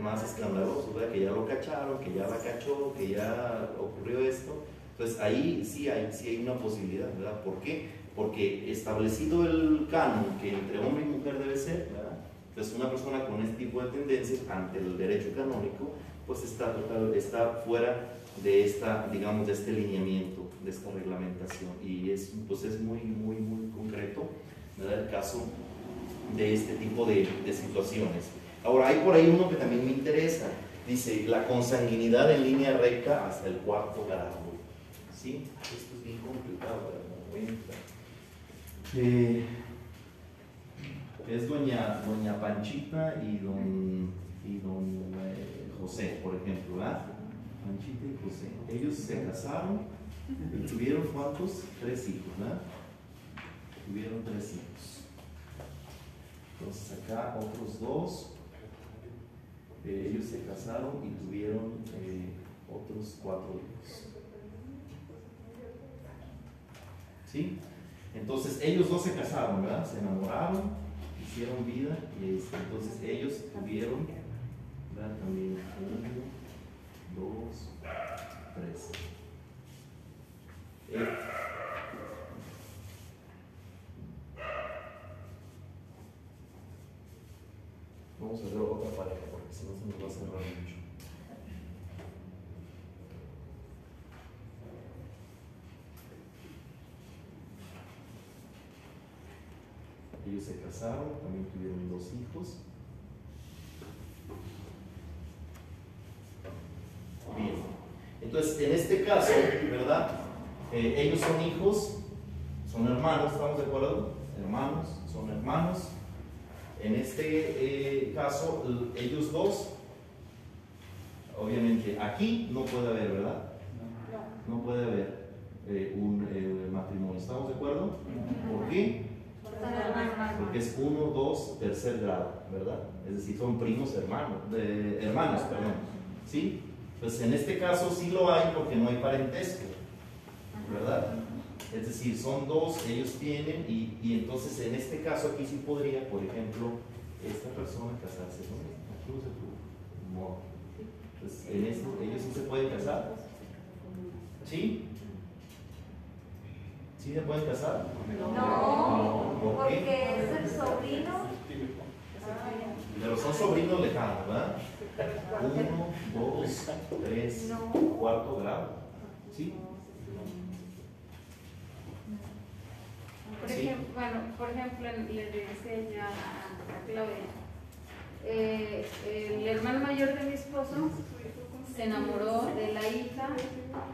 S1: más escandalosos, ¿verdad? Que ya lo cacharon, que ya la cachó, que ya ocurrió esto. Entonces ahí sí hay, sí hay una posibilidad, ¿verdad? ¿Por qué? Porque establecido el canon que entre hombre y mujer debe ser, ¿verdad? Entonces una persona con este tipo de tendencias ante el derecho canónico, pues está, está fuera de esta, digamos, de este lineamiento, de esta reglamentación. Y es, pues es muy, muy, muy concreto, ¿verdad? El caso de este tipo de, de situaciones. Ahora, hay por ahí uno que también me interesa. Dice, la consanguinidad en línea recta hasta el cuarto grado. ¿Sí? Esto es bien complicado, pero no voy a entrar. Eh, es doña, doña Panchita y don, y don eh, José, por ejemplo, ¿verdad? Panchita y José. Ellos se casaron y tuvieron cuántos? Tres hijos, ¿verdad? Tuvieron tres hijos. Entonces acá otros dos, eh, ellos se casaron y tuvieron eh, otros cuatro hijos. ¿Sí? Entonces ellos dos se casaron, ¿verdad? Se enamoraron, hicieron vida y este, entonces ellos tuvieron, ¿verdad? También uno, dos, tres. Eh, Vamos a ver otra pareja porque si no se nos va a cerrar mucho. Ellos se casaron, también tuvieron dos hijos. Bien. Entonces, en este caso, ¿verdad? Eh, ellos son hijos, son hermanos, ¿estamos de acuerdo? Hermanos, son hermanos. En este eh, caso, ellos dos, obviamente, aquí no puede haber, ¿verdad? No puede haber eh, un matrimonio. ¿Estamos de acuerdo? ¿Por qué? Porque es uno, dos, tercer grado, ¿verdad? Es decir, son primos hermanos, de, hermanos, perdón. ¿Sí? Pues en este caso sí lo hay porque no hay parentesco, ¿verdad? Es decir, son dos, ellos tienen, y, y entonces en este caso aquí sí podría, por ejemplo, esta persona casarse con esta. Aquí no. No. Pues en ellos sí se pueden casar. ¿Sí? ¿Sí se pueden casar?
S2: No,
S1: ¿Por qué?
S2: porque es el sobrino.
S1: Pero son sobrinos lejanos, ¿verdad? Uno, dos, tres,
S2: No.
S1: cuarto grado. ¿Sí?
S3: Por
S1: Sí.
S3: ejemplo, bueno, por ejemplo, le decía yo a, a Claudia, eh, el hermano mayor de mi esposo se enamoró de la hija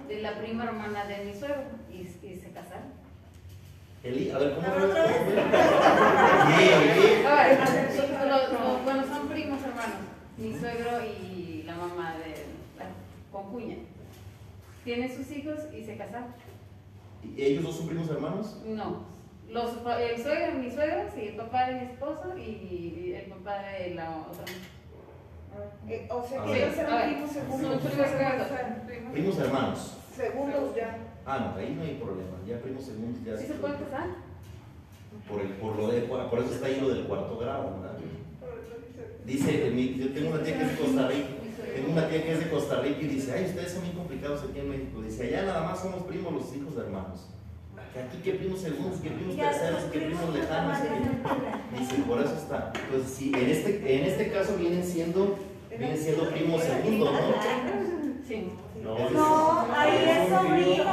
S3: de la prima hermana de mi suegro y, y se casaron.
S1: Eli, a ver, ¿cómo
S2: A ver,
S1: fue?
S2: otra vez.
S3: Bueno, son primos hermanos, mi suegro y la mamá de la concuña. Tienen sus hijos y se casaron.
S1: ¿Y ¿Ellos dos son primos hermanos?
S3: No, los, el suegro, mi suegro, sí, el papá de mi esposo y el papá de la otra.
S4: Eh, o sea que ellos eran primos
S3: son
S4: segundos.
S3: primos segundos.
S1: Primos hermanos.
S4: Segundos ya.
S1: Ah, no, ahí no hay problema. Ya primos segundos ya
S3: ¿Sí se pueden casar?
S1: por, el, por, lo de, por, por eso está ahí lo del cuarto grado, ¿verdad? Dice, eh, mi- yo tengo una tía que es de Costa Rica, tengo una tía que es de Costa Rica y dice, ay, ustedes son muy complicados aquí en México. Dice, allá nada más somos primos los hijos de hermanos. Que Aquí qué primos segundos, qué primos terceros, qué primos lejanos. Dice, por eso está. Entonces, sí, en este, en este caso vienen siendo, vienen siendo primos segundos, ¿no?
S3: Sí.
S2: No, ahí es sobrino.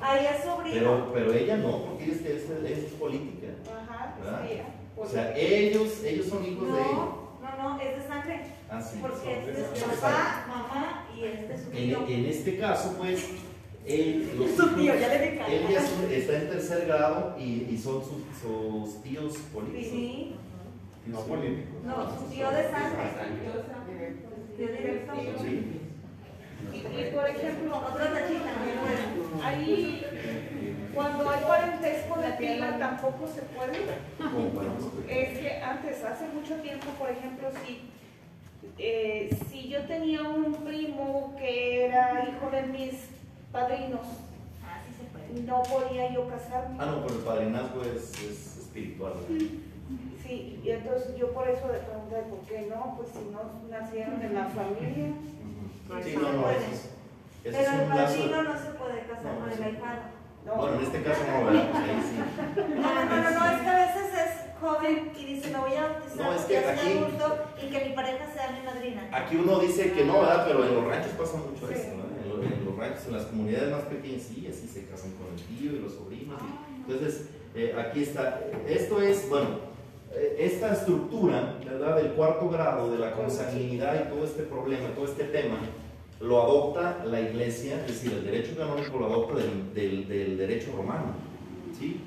S2: Ahí es sobrino.
S1: Pero, pero ella no, porque ella es, es, es política.
S4: Ajá, sí.
S1: O sea, ellos, ellos son hijos de ella.
S2: No, no, no, es de sangre.
S1: Ah, sí.
S2: Porque este es
S1: Exacto.
S2: papá, mamá y este es su
S1: En,
S2: tío.
S1: en este caso, pues, él, <laughs> los
S2: Su tío,
S1: hijos-
S2: ya le
S1: él ya está en tercer grado y, y son sus, sus tíos políticos.
S2: Sí,
S1: Tíos
S6: No políticos.
S2: no, su tío de sangre. Tío directo.
S1: Sí.
S4: Y, por ejemplo,
S2: Otra tachita.
S4: ahí, cuando hay parentesco de prima, tampoco se puede. Es que antes, hace mucho tiempo, por ejemplo, si, eh, si yo tenía un primo que era hijo de mis padrinos,
S2: puede.
S4: no podía yo casarme.
S1: Ah, no, pero el padrinazgo es, es espiritual.
S4: Sí, y entonces yo por eso le pregunté, ¿por qué no? Pues si no nacieron en la familia.
S1: Ujú. Sí, no, no, eso es, eso
S2: Pero
S1: es
S2: el padrino no se puede casar
S1: No,
S2: con el ahijado.
S4: No.
S1: Bueno, en este caso no, ¿verdad? Pues ahí sí.
S2: No, no, no, no, no, es que a veces es joven y dice, me voy a bautizar,
S1: No, es que aquí-
S2: adulto y que mi pareja sea mi madrina.
S1: Aquí uno dice que no, ¿verdad? Pero en los ranchos pasa mucho
S4: Sí.
S1: eso, ¿verdad? En, lo- en los ranchos, en las comunidades más pequeñas, sí, así se casan con el tío y los sobrinos. y- entonces, eh, aquí está. Esto es, bueno, esta estructura, ¿verdad? Del cuarto grado, de la consanguinidad y todo este problema, todo este tema, lo adopta la iglesia, es decir, el derecho canónico lo adopta del, del- del derecho romano, ¿sí?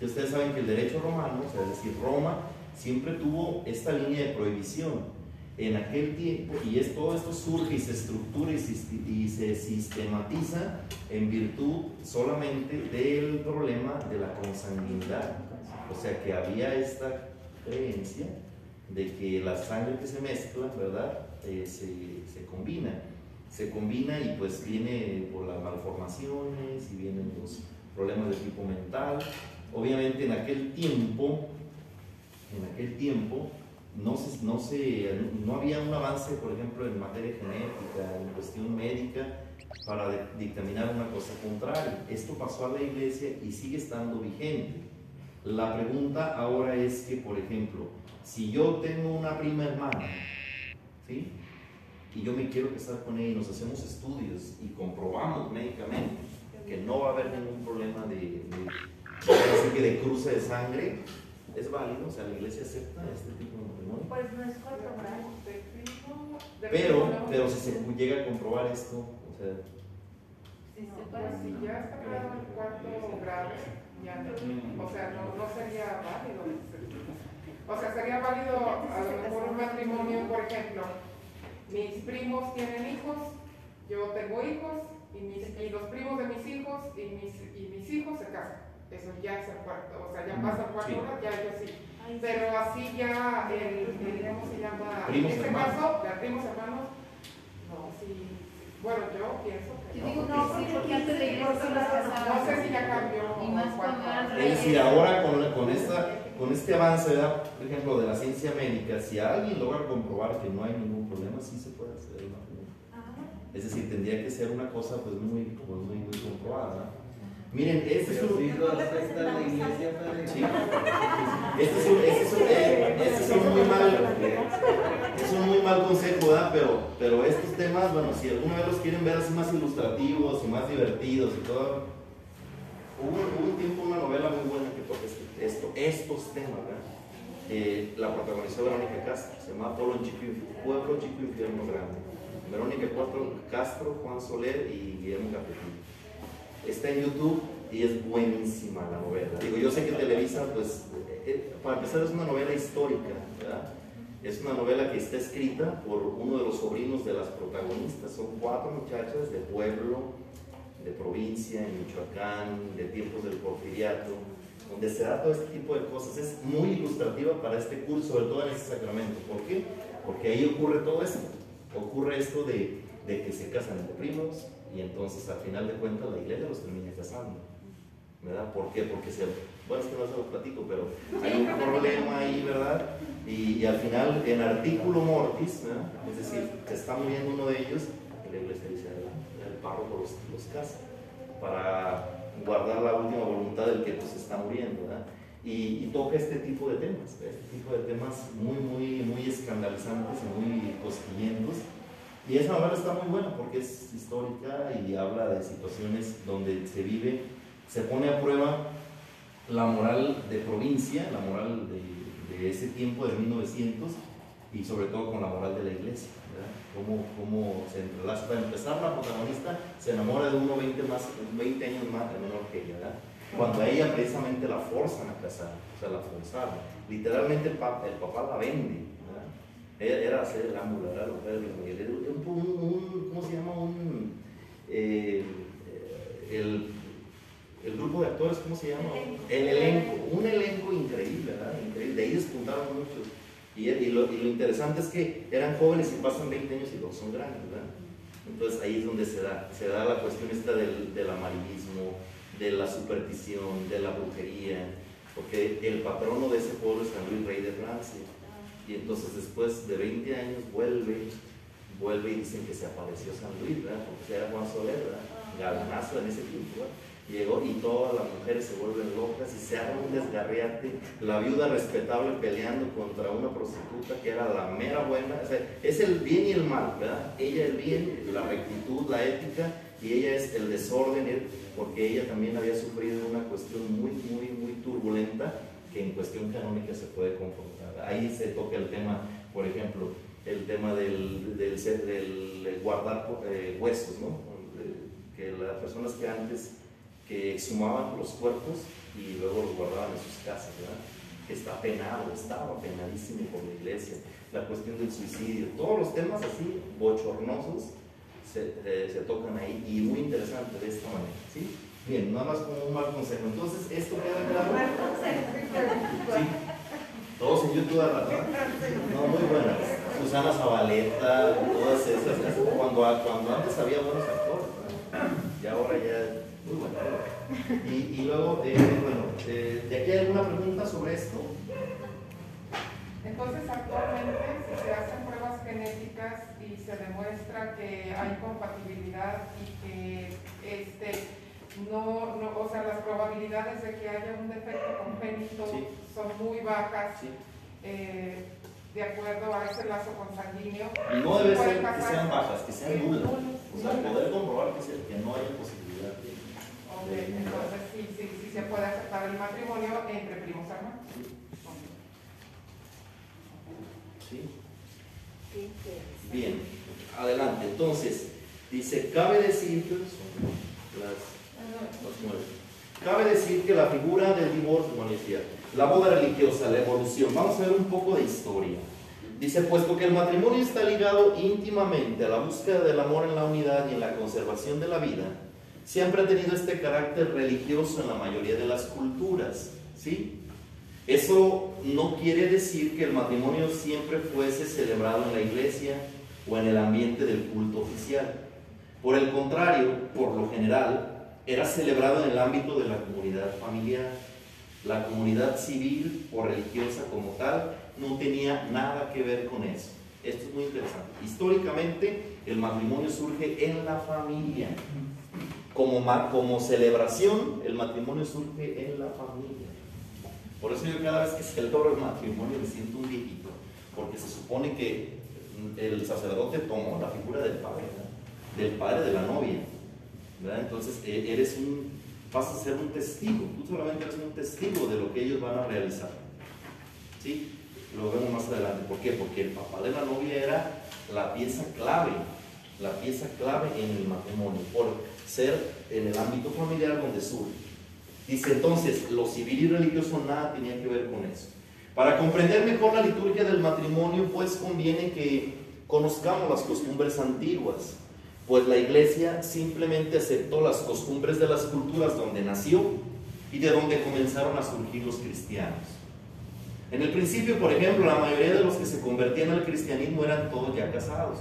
S1: Y ustedes saben que el derecho romano, o sea, es decir, Roma, siempre tuvo esta línea de prohibición en aquel tiempo, y es, todo esto surge y se estructura y, sis- y se sistematiza en virtud solamente del problema de la consanguinidad. O sea que había esta creencia de que la sangre que se mezcla, ¿verdad? Eh, se, se combina. Se combina y pues viene por las malformaciones y vienen los problemas de tipo mental. Obviamente en aquel tiempo, en aquel tiempo, no, se, no, se, no había un avance, por ejemplo, en materia genética, en cuestión médica, para dictaminar una cosa contraria. Esto pasó a la iglesia y sigue estando vigente. La pregunta ahora es que, por ejemplo, si yo tengo una prima hermana, ¿sí? Y yo me quiero casar con ella y nos hacemos estudios y comprobamos médicamente que no va a haber ningún problema de, de, que de cruce de sangre, es válido, o sea, la iglesia acepta este tipo de matrimonio.
S2: Pues no es corporal.
S1: Pero, pero si se llega a comprobar esto, o sea,
S3: Sí, se puede.
S7: si ya está grado el cuarto grado, ya no, o sea, no, no sería válido. O sea, sería válido a lo mejor un matrimonio, por ejemplo, mis primos tienen hijos, yo tengo hijos, y, mis, y los primos de mis hijos y mis, y mis hijos se casan. Eso ya es el cuarto, o sea, ya pasa el cuarto
S1: Sí.
S7: grado, ya ellos sí. Pero así ya, el, el- ¿cómo se llama?
S1: Primos
S7: en este
S1: hermanos.
S7: caso, de primos hermanos, no, sí. Bueno, yo pienso que
S3: Yo
S7: no.
S3: digo que sí, porque antes las casaba.
S7: No sé si ya cambió.
S3: Y más cuando
S1: Es decir, ahora con, con, esta, con este avance, ¿verdad? por ejemplo, de la ciencia médica, si alguien logra comprobar que no hay ningún problema, sí se puede hacer el matrimonio.
S2: ah,
S1: Es decir, tendría que ser una cosa pues muy, pues, muy, muy comprobada. Miren, este es
S6: Pero
S1: un...
S6: sí lo acepta la iglesia, padre.
S1: Sí. Este es un, este es un, eh, este es un muy mal, es un muy mal consejo, ¿verdad? Pero, pero estos temas, bueno, si alguna vez los quieren ver así más ilustrativos y más divertidos y todo, hubo, hubo un tiempo una novela muy buena que toca este- esto, estos temas, ¿verdad? Eh, la protagonizó Verónica Castro, se llama Pueblo Chico, Pueblo Chico Infierno Grande. Verónica Castro, Juan Soler y Guillermo Capetillo. Está en YouTube y es buenísima la novela. Digo, yo sé que Televisa, pues, eh, eh, para empezar es una novela histórica, ¿verdad? Es una novela que está escrita por uno de los sobrinos de las protagonistas. Son cuatro muchachas de pueblo, de provincia, en Michoacán, de tiempos del porfiriato, donde se da todo este tipo de cosas. Es muy ilustrativa para este curso, sobre todo en este sacramento. ¿Por qué? Porque ahí ocurre todo esto. Ocurre esto de, de que se casan entre primos y entonces al final de cuentas la iglesia los termina casando. ¿Verdad? ¿Por qué? Porque se, bueno, es que no se lo platico, pero hay un problema ahí, ¿verdad? Y, y al final, en artículo mortis, ¿verdad? es decir, se está muriendo uno de ellos, y la iglesia dice, adelante, el párroco los, los casa para guardar la última voluntad del que pues está muriendo, ¿verdad? Y, y toca este tipo de temas, este tipo de temas muy, muy, muy escandalizantes y muy cosquillentos. Y esa novela está muy buena porque es histórica y habla de situaciones donde se vive, se pone a prueba la moral de provincia, la moral de, de ese tiempo de 1900 y sobre todo con la moral de la iglesia. Cómo, cómo se entrelaza. Para empezar, la protagonista se enamora de uno 20, más, 20 años más menor que ella, ¿verdad? Cuando a ella precisamente la forzan a casar, o sea, la forzaron. Literalmente el, pa- el papá la vende. Ella era hacer el ángulo, era lo que era Luis Miguel. Un, un- ¿cómo se llama? Un, eh, el, el grupo de actores, ¿cómo se llama? El elenco, un elenco increíble, ¿verdad? Increíble. De ahí despuntaron muchos. Y, y lo, y lo interesante es que eran jóvenes y pasan 20 años y luego son grandes, ¿verdad? Entonces ahí es donde se da, se da la cuestión esta del, del amarillismo, de la superstición, de la brujería, porque el patrono de ese pueblo es San Luis Rey de Francia. Y entonces después de 20 años vuelve, vuelve y dicen que se apareció San Luis, ¿verdad? Porque era Juan Soler, ¿verdad? Galanazo en ese tiempo, ¿verdad? Llegó y todas las mujeres se vuelven locas y se arma un desgarriate. La viuda respetable peleando contra una prostituta que era la mera buena. O sea, es el bien y el mal, ¿verdad? Ella el bien, la rectitud, la ética, y ella es el desorden, el- porque ella también había sufrido una cuestión muy, muy, muy turbulenta que en cuestión canónica se puede confrontar. Ahí se toca el tema, por ejemplo, el tema del, del, del guardar eh, huesos, ¿no? Que las personas que antes que exhumaban los cuerpos y luego los guardaban en sus casas, ¿verdad? Que está penado, estaba penadísimo por la iglesia. La cuestión del suicidio, todos los temas así bochornosos se, eh, se tocan ahí y muy interesante de esta manera, ¿sí? Bien, nada más como un mal consejo. Entonces, esto queda claro. Sí. Todos en YouTube, ¿verdad? No, muy buenas. Susana Zabaleta, todas esas. Cuando, cuando antes había buenos actores, ¿verdad? y ahora ya muy bueno. Y, y luego, eh, bueno, eh, ¿de aquí hay alguna pregunta sobre esto?
S7: Entonces, actualmente, si se hacen pruebas genéticas y se demuestra que hay compatibilidad y que este, no, no, o sea, las probabilidades de que haya un defecto congénito
S1: Sí.
S7: son muy bajas,
S1: Sí.
S7: eh, de acuerdo a ese lazo consanguíneo.
S1: Y no debe ser que sean bajas, que sean nulas. O sea, poder comprobar que, que no haya posibilidad de.
S7: Ok, entonces sí, sí, sí se puede aceptar el matrimonio entre primos hermanos.
S1: ¿Sí? Bien, adelante. Entonces, dice, cabe decir que son las. Cabe decir que la figura del divorcio, bueno, la boda religiosa, la evolución, vamos a ver un poco de historia. Dice, puesto que el matrimonio está ligado íntimamente a la búsqueda del amor en la unidad y en la conservación de la vida, siempre ha tenido este carácter religioso en la mayoría de las culturas, ¿sí? Eso no quiere decir que el matrimonio siempre fuese celebrado en la iglesia o en el ambiente del culto oficial. Por el contrario, por lo general, era celebrado en el ámbito de la comunidad familiar. La comunidad civil o religiosa como tal no tenía nada que ver con eso. Esto es muy interesante. Históricamente, el matrimonio surge en la familia. como, como celebración, el matrimonio surge en la familia. Por eso yo cada vez que celebro el matrimonio me siento un viejito, porque se supone que el sacerdote tomó la figura del padre, del padre de la novia. Entonces e, eres un, vas a ser un testigo, tú solamente eres un testigo de lo que ellos van a realizar. ¿Sí? Lo vemos más adelante. ¿Por qué? Porque el papá de la novia era la pieza clave, la pieza clave en el matrimonio, por ser en el ámbito familiar donde surge. Dice entonces, lo civil y religioso nada tenía que ver con eso. Para comprender mejor la liturgia del matrimonio, pues conviene que conozcamos las costumbres antiguas, pues la iglesia simplemente aceptó las costumbres de las culturas donde nació y de donde comenzaron a surgir los cristianos. En el principio, por ejemplo, la mayoría de los que se convertían al cristianismo eran todos ya casados,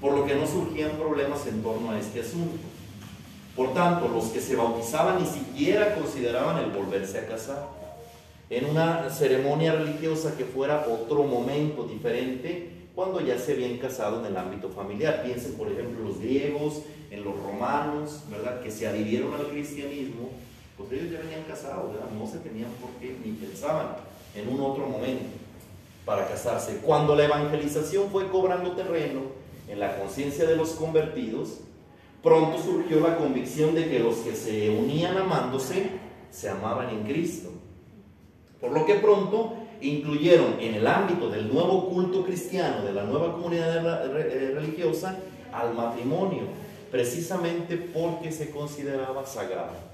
S1: por lo que no surgían problemas en torno a este asunto. Por tanto, los que se bautizaban ni siquiera consideraban el volverse a casar. En una ceremonia religiosa que fuera otro momento diferente cuando ya se habían casado en el ámbito familiar. Piensen, por ejemplo, los griegos, en los romanos, ¿verdad? Que se adhirieron al cristianismo, pues ellos ya venían casados, ¿verdad? No se tenían por qué, ni pensaban en un otro momento para casarse. Cuando la evangelización fue cobrando terreno en la conciencia de los convertidos, pronto surgió la convicción de que los que se unían amándose se amaban en Cristo. Por lo que pronto incluyeron en el ámbito del nuevo culto cristiano, de la nueva comunidad eh, religiosa, al matrimonio, precisamente porque se consideraba sagrado.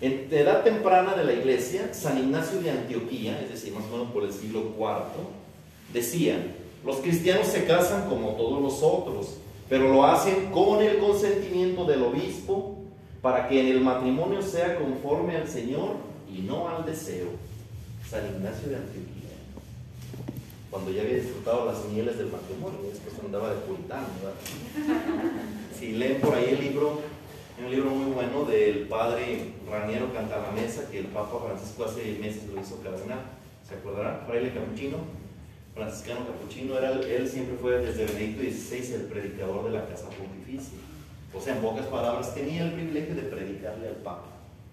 S1: En edad temprana de la iglesia, San Ignacio de Antioquía, es decir, más o menos por el siglo IV, decía, los cristianos se casan como todos los otros, pero lo hacen con el consentimiento del obispo para que en el matrimonio sea conforme al Señor y no al deseo. San Ignacio de Antioquía. Cuando ya había disfrutado las mieles del matrimonio, después andaba de puritano. <laughs> Si leen por ahí el libro, un libro muy bueno del padre Raniero Cantalamesa, que el Papa Francisco hace meses lo hizo cardenal. ¿Se acordarán? Fraile Capuchino franciscano capuchino, era, él siempre fue desde Benedicto XVI el predicador de la Casa Pontificia. O sea, en pocas palabras, tenía el privilegio de predicarle al Papa.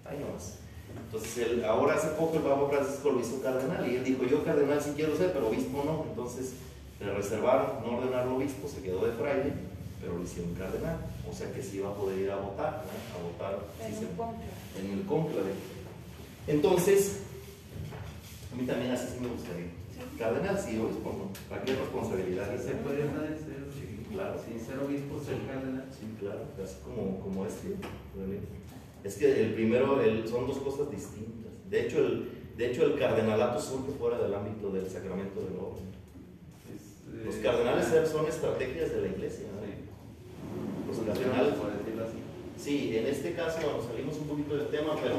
S1: Ahí nomás. Entonces, él, ahora hace poco el Papa Francisco lo hizo cardenal y él dijo, yo cardenal sí quiero ser, pero obispo no. Entonces, le reservaron no ordenarlo obispo, se quedó de fraile, pero lo hicieron cardenal. O sea que sí iba a poder ir a votar, a votar
S4: en,
S1: sí,
S4: el
S1: en el cónclave. Entonces, a mí también así sí me gustaría. Cardenal sí, obispo no. ¿Para qué responsabilidad?
S6: Se puede ser,
S1: sí, claro.
S6: Sin ser obispo, ser cardenal.
S1: Sí, claro, así como, como este. Es que el primero el, son dos cosas distintas. De hecho, el, de hecho, el cardenalato surge fuera del ámbito del sacramento del orden. Eh, Los cardenales son estrategias de la iglesia. ¿no? Los cardenales. Sí, en este caso, bueno, salimos un poquito del tema, pero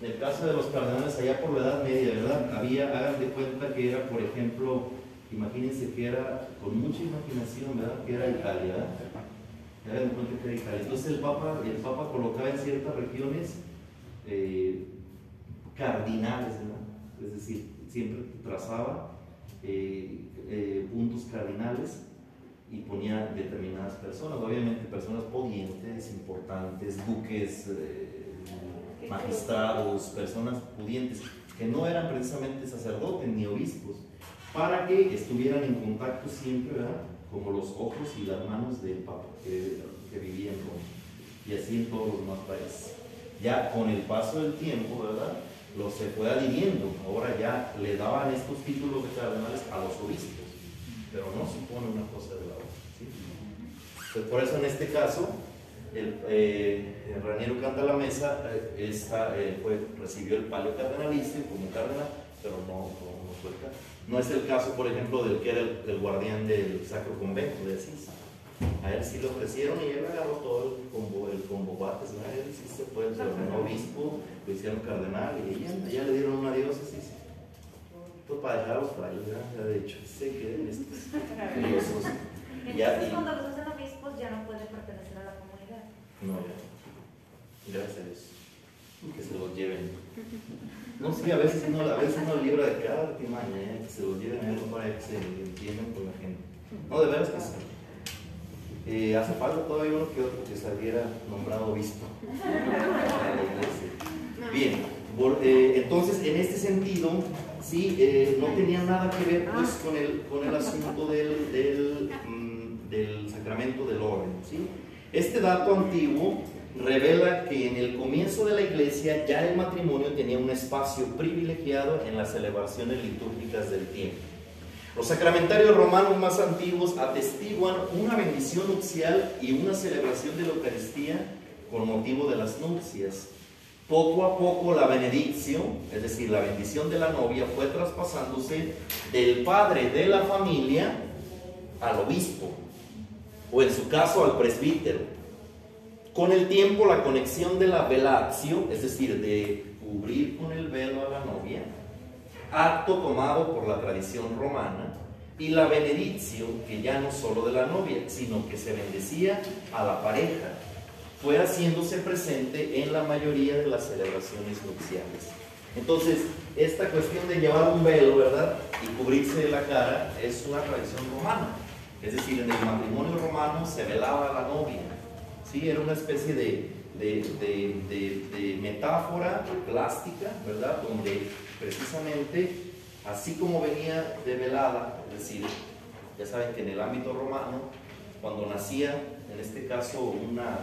S1: en el caso de los cardenales allá por la Edad Media, ¿verdad? Había, hagan de cuenta que era, por ejemplo, imagínense que era, con mucha imaginación, ¿verdad? Que era Italia, ¿verdad? Hagan de cuenta que era Italia. Entonces el Papa, el Papa colocaba en ciertas regiones eh, cardinales, ¿verdad? Es decir, siempre trazaba eh, eh, puntos cardinales y ponía determinadas personas, obviamente personas pudientes, importantes, duques, magistrados, personas pudientes, que no eran precisamente sacerdotes ni obispos, para que estuvieran en contacto siempre, ¿verdad? Como los ojos y las manos del Papa que, que vivía en Roma. Y así en todos los demás países. Ya con el paso del tiempo, ¿verdad? Lo se fue adhiriendo. Ahora ya le daban estos títulos de cardenales a los obispos, pero no supone una cosa de la otra. ¿sí? Pues por eso en este caso el, eh, Raniero canta la mesa, eh, esta, eh, recibió el palio cardenalicio como cardenal, pero no, No es el caso, por ejemplo, del que era el, guardián del Sacro Convento de Asís. A él sí lo ofrecieron y él agarró todo el combo, el combo bates, ¿no? él sí se fue, se ordenó obispo, lo hicieron cardenal y ella, ya le dieron una diócesis. Todo para dejar a los frailes, ya de hecho, se queden estos
S2: curiosos. <laughs> Entonces, cuando los hacen obispos ya no puede pertenecer a la comunidad.
S1: No, ya. Gracias a Dios. Que se los lleven. No, sí, a veces no, a veces no libra de cada artimaña, ¿eh? que se los lleven a algo para que se entiendan con la gente. No, de veras que sí. Eh, hace falta todavía uno que otro que saliera nombrado obispo. <laughs> Bien, vol- eh, entonces en este sentido, sí, eh, no tenía nada que ver pues, con, el, con el asunto del, del, mm, del sacramento del orden. ¿sí? Este dato antiguo revela que en el comienzo de la iglesia ya el matrimonio tenía un espacio privilegiado en las celebraciones litúrgicas del tiempo. Los sacramentarios romanos más antiguos atestiguan una bendición nupcial y una celebración de la Eucaristía con motivo de las nupcias. Poco a poco la benedicción, es decir, la bendición de la novia, fue traspasándose del padre de la familia al obispo, o en su caso al presbítero. Con el tiempo la conexión de la velatio, es decir, de cubrir con el velo a la novia, acto tomado por la tradición romana, y la benedicción, que ya no solo de la novia, sino que se bendecía a la pareja, fue haciéndose presente en la mayoría de las celebraciones nupciales. Entonces, esta cuestión de llevar un velo, ¿verdad? Y cubrirse la cara es una tradición romana. Es decir, en el matrimonio romano se velaba a la novia. ¿Sí? Era una especie de, de, de- de- metáfora plástica, ¿verdad? Donde precisamente, así como venía de velada, es decir, ya saben que en el ámbito romano, cuando nacía, en este caso, una,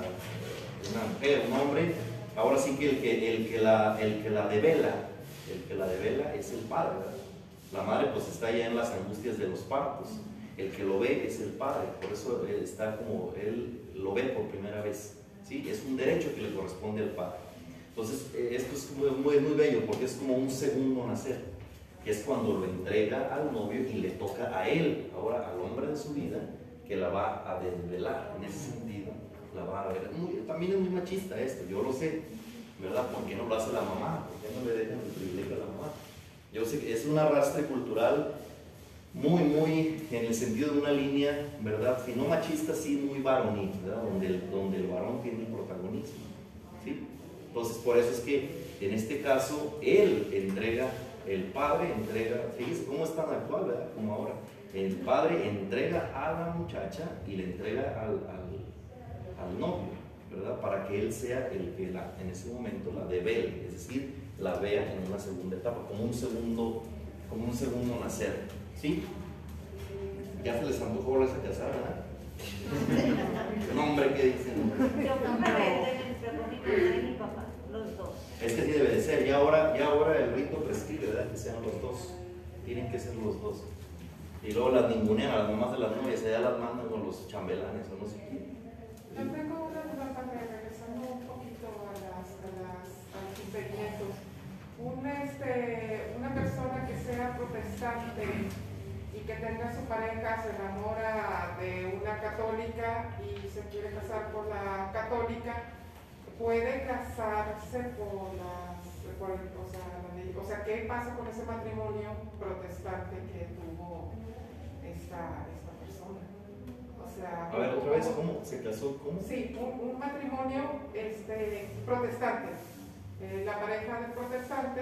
S1: una mujer, un hombre, ahora sí que el que, el que, la, el que la devela, el que la devela es el padre, ¿verdad? La madre pues está ya en las angustias de los partos. El que lo ve es el padre, por eso él está como él lo ve por primera vez. ¿sí? Es un derecho que le corresponde al padre. Entonces, eh, esto es muy, muy, muy bello porque es como un segundo nacer, que es cuando lo entrega al novio y le toca a él, ahora al hombre de su vida, que la va a desvelar en ese sentido. La va a ver. Muy- también es muy machista esto, yo lo sé, ¿verdad? ¿Por qué no lo hace la mamá? ¿Por qué no le dejan el privilegio a la mamá? Yo sé que es un arrastre cultural muy, muy en el sentido de una línea, ¿verdad? Si no machista, sí muy varonil, ¿verdad? Donde el, donde el varón tiene el protagonismo, ¿sí? Entonces, por eso es que en este caso, él entrega, el padre entrega, fíjese cómo es tan actual, ¿verdad? Como ahora. El padre entrega a la muchacha y le entrega al, al, al novio, ¿verdad? Para que él sea el que la, en ese momento la devele, es decir, la vea en una segunda etapa, como un segundo, como un segundo nacer, ¿sí? Ya se les antojó volverse a casar, ¿verdad? <laughs> No, hombre, ¿qué dicen?
S2: Yo mi mamá y mi papá, los dos.
S1: Es que así debe de ser, ya ahora, ya ahora el rito prescribe, ¿verdad? Que sean los dos, tienen que ser los dos. Y luego las ningunean a las mamás de las novias, ya las mandan con los chambelanes o no sé quién.
S7: Yo tengo una duda también, regresando un poquito a, las, a, las, a los impedimentos. Un, este, una persona que sea protestante y que tenga su pareja, se enamora de una católica y se quiere casar con la católica, puede casarse con las, por el- o, sea, la o sea, ¿qué pasa con ese matrimonio protestante que tuvo esta, esta persona? O sea,
S1: A ver, otra vez, ¿cómo se casó? ¿Cómo?
S7: Sí, un, un matrimonio este, protestante. Eh, la pareja del protestante,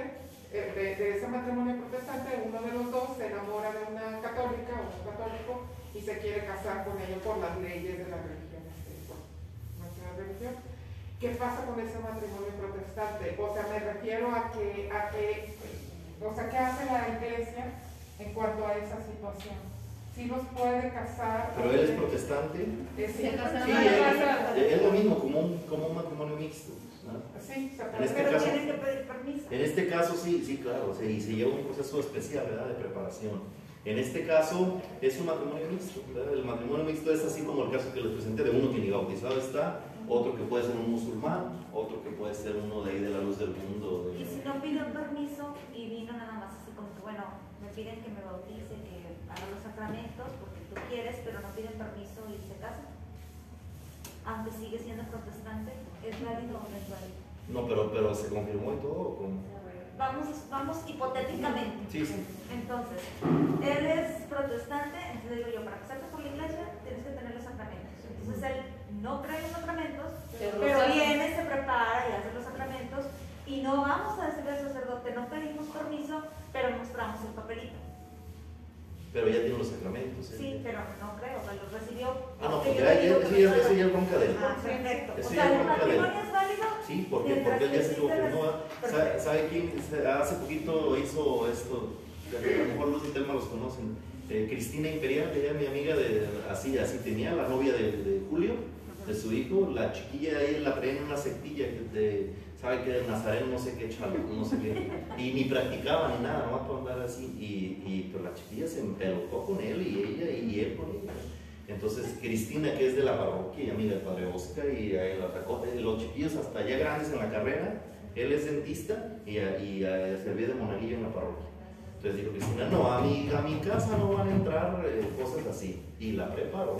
S7: de, de ese matrimonio protestante, uno de los dos se enamora de una católica o un católico y se quiere casar con ellos por las leyes de la religión. este, religión. ¿Qué pasa con ese matrimonio protestante? O sea, me refiero a que, a que, o sea, ¿qué hace la iglesia en cuanto a esa situación? Si los puede casar.
S1: Pero él es protestante.
S7: Eh, sí,
S1: Sí, él- es lo mismo, como un, como un matrimonio mixto. Este
S2: Pero
S1: caso-
S2: tienen que pedir permiso.
S1: En este caso sí, sí, claro, se, y se lleva un proceso especial, ¿verdad? De preparación. En este caso es un matrimonio mixto, ¿verdad? El matrimonio mixto es así como el caso que les presenté de uno que ni bautizado está, otro que puede ser un musulmán, otro que puede ser uno de ahí de la luz del mundo. de-
S2: Y si no piden permiso y vino nada más así como que, bueno, me piden que me bautice, que haga los sacramentos porque tú quieres, pero no piden permiso y se casan. Aunque sigue siendo protestante, ¿es válido o no es válido?
S1: No, pero, pero se confirmó y todo. ¿o cómo?
S2: Vamos, vamos hipotéticamente.
S1: Sí, sí.
S2: Entonces, él es protestante, entonces digo yo, para casarte por la iglesia tienes que tener los sacramentos. Entonces él no cree en los sacramentos,
S3: Pero
S2: pero viene, se prepara y hace los sacramentos y no vamos a decirle al sacerdote, no pedimos permiso, pero mostramos el papelito.
S1: Pero ya tiene los sacramentos. ¿eh?
S2: Sí, pero no creo, que los recibió.
S1: Ah, no,
S2: porque
S1: ya, ya,
S2: que
S1: ya, ya es bronca de él.
S2: Ah, perfecto.
S1: Eso
S2: O sea, el matrimonio es válido.
S1: Sí, porque, porque él ya se confirmó. ¿verdad? ¿Sabe, sabe quién? Hace poquito hizo esto, a lo mejor los del tema los conocen. Eh, Cristina Imperial, ella mi amiga de así, así tenía la novia de, de Julio, de su hijo, la chiquilla ahí la traía en una sectilla de, sabe de Nazareno no sé qué chalo, no sé qué, y ni practicaba ni nada, no para andar así, y, y pues la chiquilla se empelotó con él y ella y él con ella. Entonces Cristina, que es de la parroquia y amiga del padre Oscar, y la atacó, Eh, los chiquillos hasta ya grandes en la carrera, él es dentista y, y, eh, servía de monaguillo en la parroquia. Entonces dijo Cristina, no, a mi, a mi casa no van a entrar eh, cosas así. Y la preparó.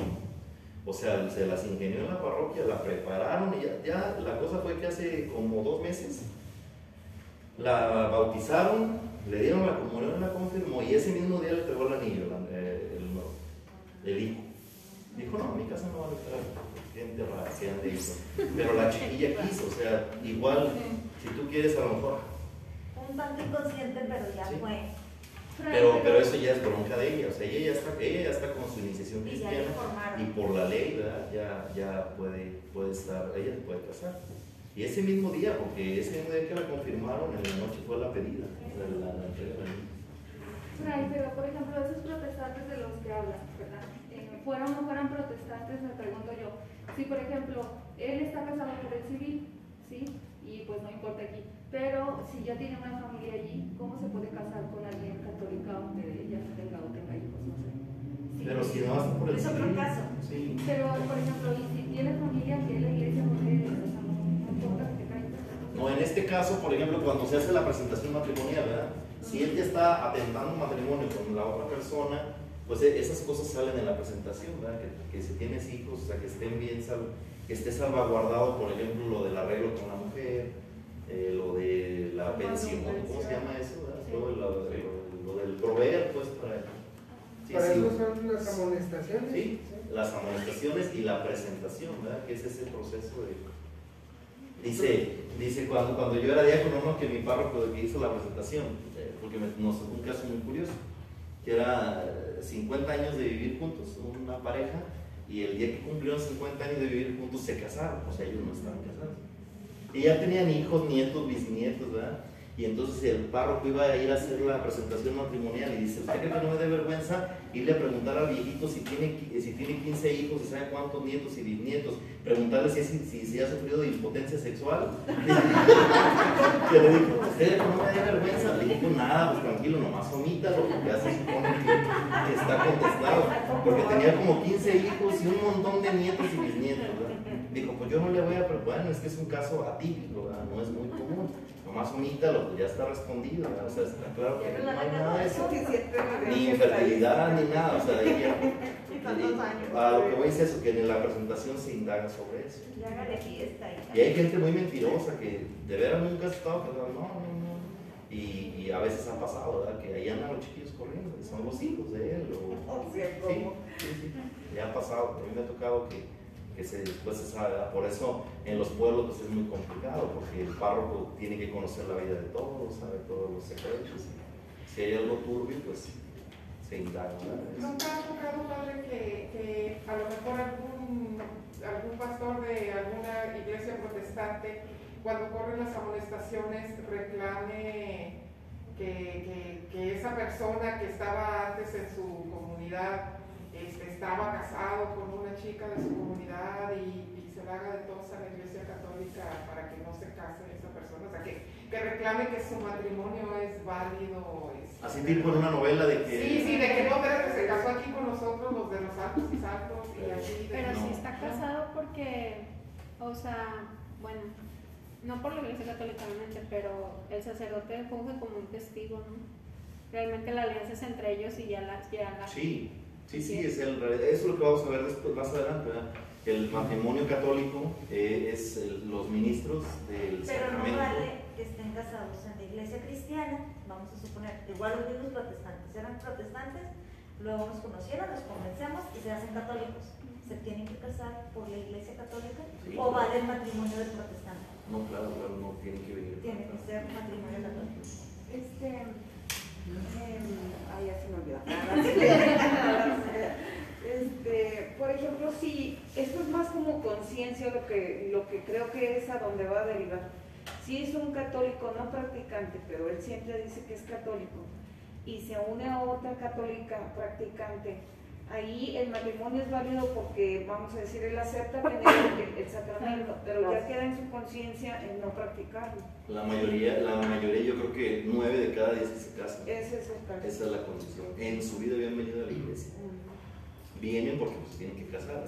S1: O sea, se las ingenió en la parroquia, la prepararon y ya, ya la cosa fue que hace como dos meses la bautizaron, le dieron la comunión, la confirmó y ese mismo día le entregó el anillo, la- eh, el, el hijo. Dijo, no, a mi casa no van a entrar gente sean de eso. Pero la chiquilla quiso, o sea, igual, si tú quieres a lo mejor
S2: Un tanto inconsciente, pero ya
S1: Sí.
S2: fue.
S1: Pero, pero eso ya es bronca de ella, o sea, ella ya está, ella ya está con su iniciación cristiana y por la ley, ¿verdad? Ya, ya puede, puede estar, ella se puede casar. Y ese mismo día, porque ese mismo día que la confirmaron, en la noche fue la pedida, la, la entrega
S8: pero por ejemplo, esos protestantes de los que hablas, ¿verdad? Eh, fueron o no fueran protestantes, me pregunto yo. Si, por ejemplo, él está casado por el civil, ¿sí? Y pues no importa aquí. Pero si ya tiene una familia allí, ¿cómo se puede casar con alguien católica donde ella tenga o tenga hijos? No sé. Sí.
S1: Pero si no hasta por el
S2: Es otro
S1: civil,
S2: caso.
S1: Sí.
S8: Pero, por ejemplo, y si tiene familia que es la iglesia. O sea, no, importa que tenga hijos.
S1: No, en este caso, por ejemplo, cuando se hace la presentación matrimonial, ¿verdad? Si él ya está atentando un matrimonio con la otra persona, pues e- esas cosas salen en la presentación, ¿verdad? Que, que si tienes hijos, o sea, que estén bien, que esté salvaguardado, por ejemplo, lo del arreglo con la mujer, eh, lo de la pensión, ¿cómo se llama eso? Lo, del proveer, pues, para... Sí,
S9: Para
S1: sí.
S9: eso son las amonestaciones.
S1: Sí, las amonestaciones y la presentación, ¿verdad? Que es ese proceso de... Dice, dice cuando, cuando yo era diácono, ¿no? que mi párroco que hizo la presentación, eh, porque me, nos tocó un caso muy curioso, que era eh, 50 años de vivir juntos, una pareja, y el día que cumplieron 50 años de vivir juntos se casaron, o sea, ellos no estaban casados. Y ya tenían hijos, nietos, bisnietos, ¿verdad? Y entonces el párroco iba a ir a hacer la presentación matrimonial y dice, ¿usted cree que no me dé vergüenza irle a preguntar al viejito si tiene, si tiene 15 hijos y sabe cuántos nietos y bisnietos? Preguntarle si, si, si ha sufrido de impotencia sexual. <laughs> que le dijo, ¿usted no me da vergüenza? Le dijo, nada, pues tranquilo, nomás omítalo, porque ya se supone que está contestado. Porque tenía como 15 hijos y un montón de nietos y bisnietos, ¿verdad? Dijo, pues yo no le voy a, pero bueno, es que es un caso atípico, ¿verdad? No es muy común. Nomás omítalo, pues ya está respondido, ¿verdad? O sea, está claro que no hay nada de eso. Ni infertilidad, ni nada, o sea, ella, <laughs> a lo que voy es eso, que en la presentación se indaga sobre eso.
S2: Y
S1: hay gente muy mentirosa que de veras nunca ha estado no, no, no. Y, y a veces ha pasado, ¿verdad? Que ahí andan los chiquillos corriendo, son los hijos de él. O, <laughs> sí, sí, sí. Ya ha pasado, a mí me ha tocado que, que se, después se sabe, ¿verdad? Por eso en los pueblos pues, es muy complicado, porque el párroco tiene que conocer la vida de todos, sabe todos los secretos. Si hay algo turbio, pues se indaga.
S7: ¿Nunca ha tocado, padre, que, que a lo mejor algún, algún pastor de alguna iglesia protestante, cuando corren las amonestaciones, reclame que, que- que esa persona que estaba antes en su comunidad este, estaba casado con una chica de su comunidad y, y se le haga de tos a la iglesia católica para que no se case esa persona? O sea, que, que reclame que su matrimonio es válido. es-
S1: Así tipo en una novela de que...
S7: Sí, sí, de que no, pero que se casó aquí con nosotros, los de los altos y saltos, y así. de-
S8: Pero
S1: No.
S8: si está casado porque, o sea, bueno, no por la iglesia católica obviamente, pero el sacerdote funge como un testigo, ¿no? Realmente la alianza es entre ellos y ya la... Ya la
S1: Sí, sí, sí, es el, eso es lo que vamos a ver después, más adelante. ¿verdad? El matrimonio católico eh, es el- los ministros del
S2: Pero no vale que estén casados en la iglesia cristiana, vamos a suponer, igual los mismos protestantes, eran protestantes, luego nos conocieron, nos convencemos y se hacen católicos. ¿Se tienen que casar por la iglesia católica
S1: Sí.
S2: o vale el matrimonio del protestante?
S1: No, claro, claro, no tiene que venir.
S2: Tiene que ser matrimonio católico.
S4: Este, ay, ya se me olvidó. este, por ejemplo, si más como conciencia lo que, lo que creo que es a donde va a derivar. Si es un católico no practicante, pero él siempre dice que es católico, y se une a otra católica practicante, ahí el matrimonio es válido porque, vamos a decir, él acepta tener el, el sacramento, pero ya queda en su conciencia en no practicarlo.
S1: La mayoría, la mayoría, yo creo que nueve de cada diez que se casan.
S4: Ese es el caso.
S1: Esa es la condición. En su vida habían venido a la iglesia. Vienen porque pues, tienen que casar.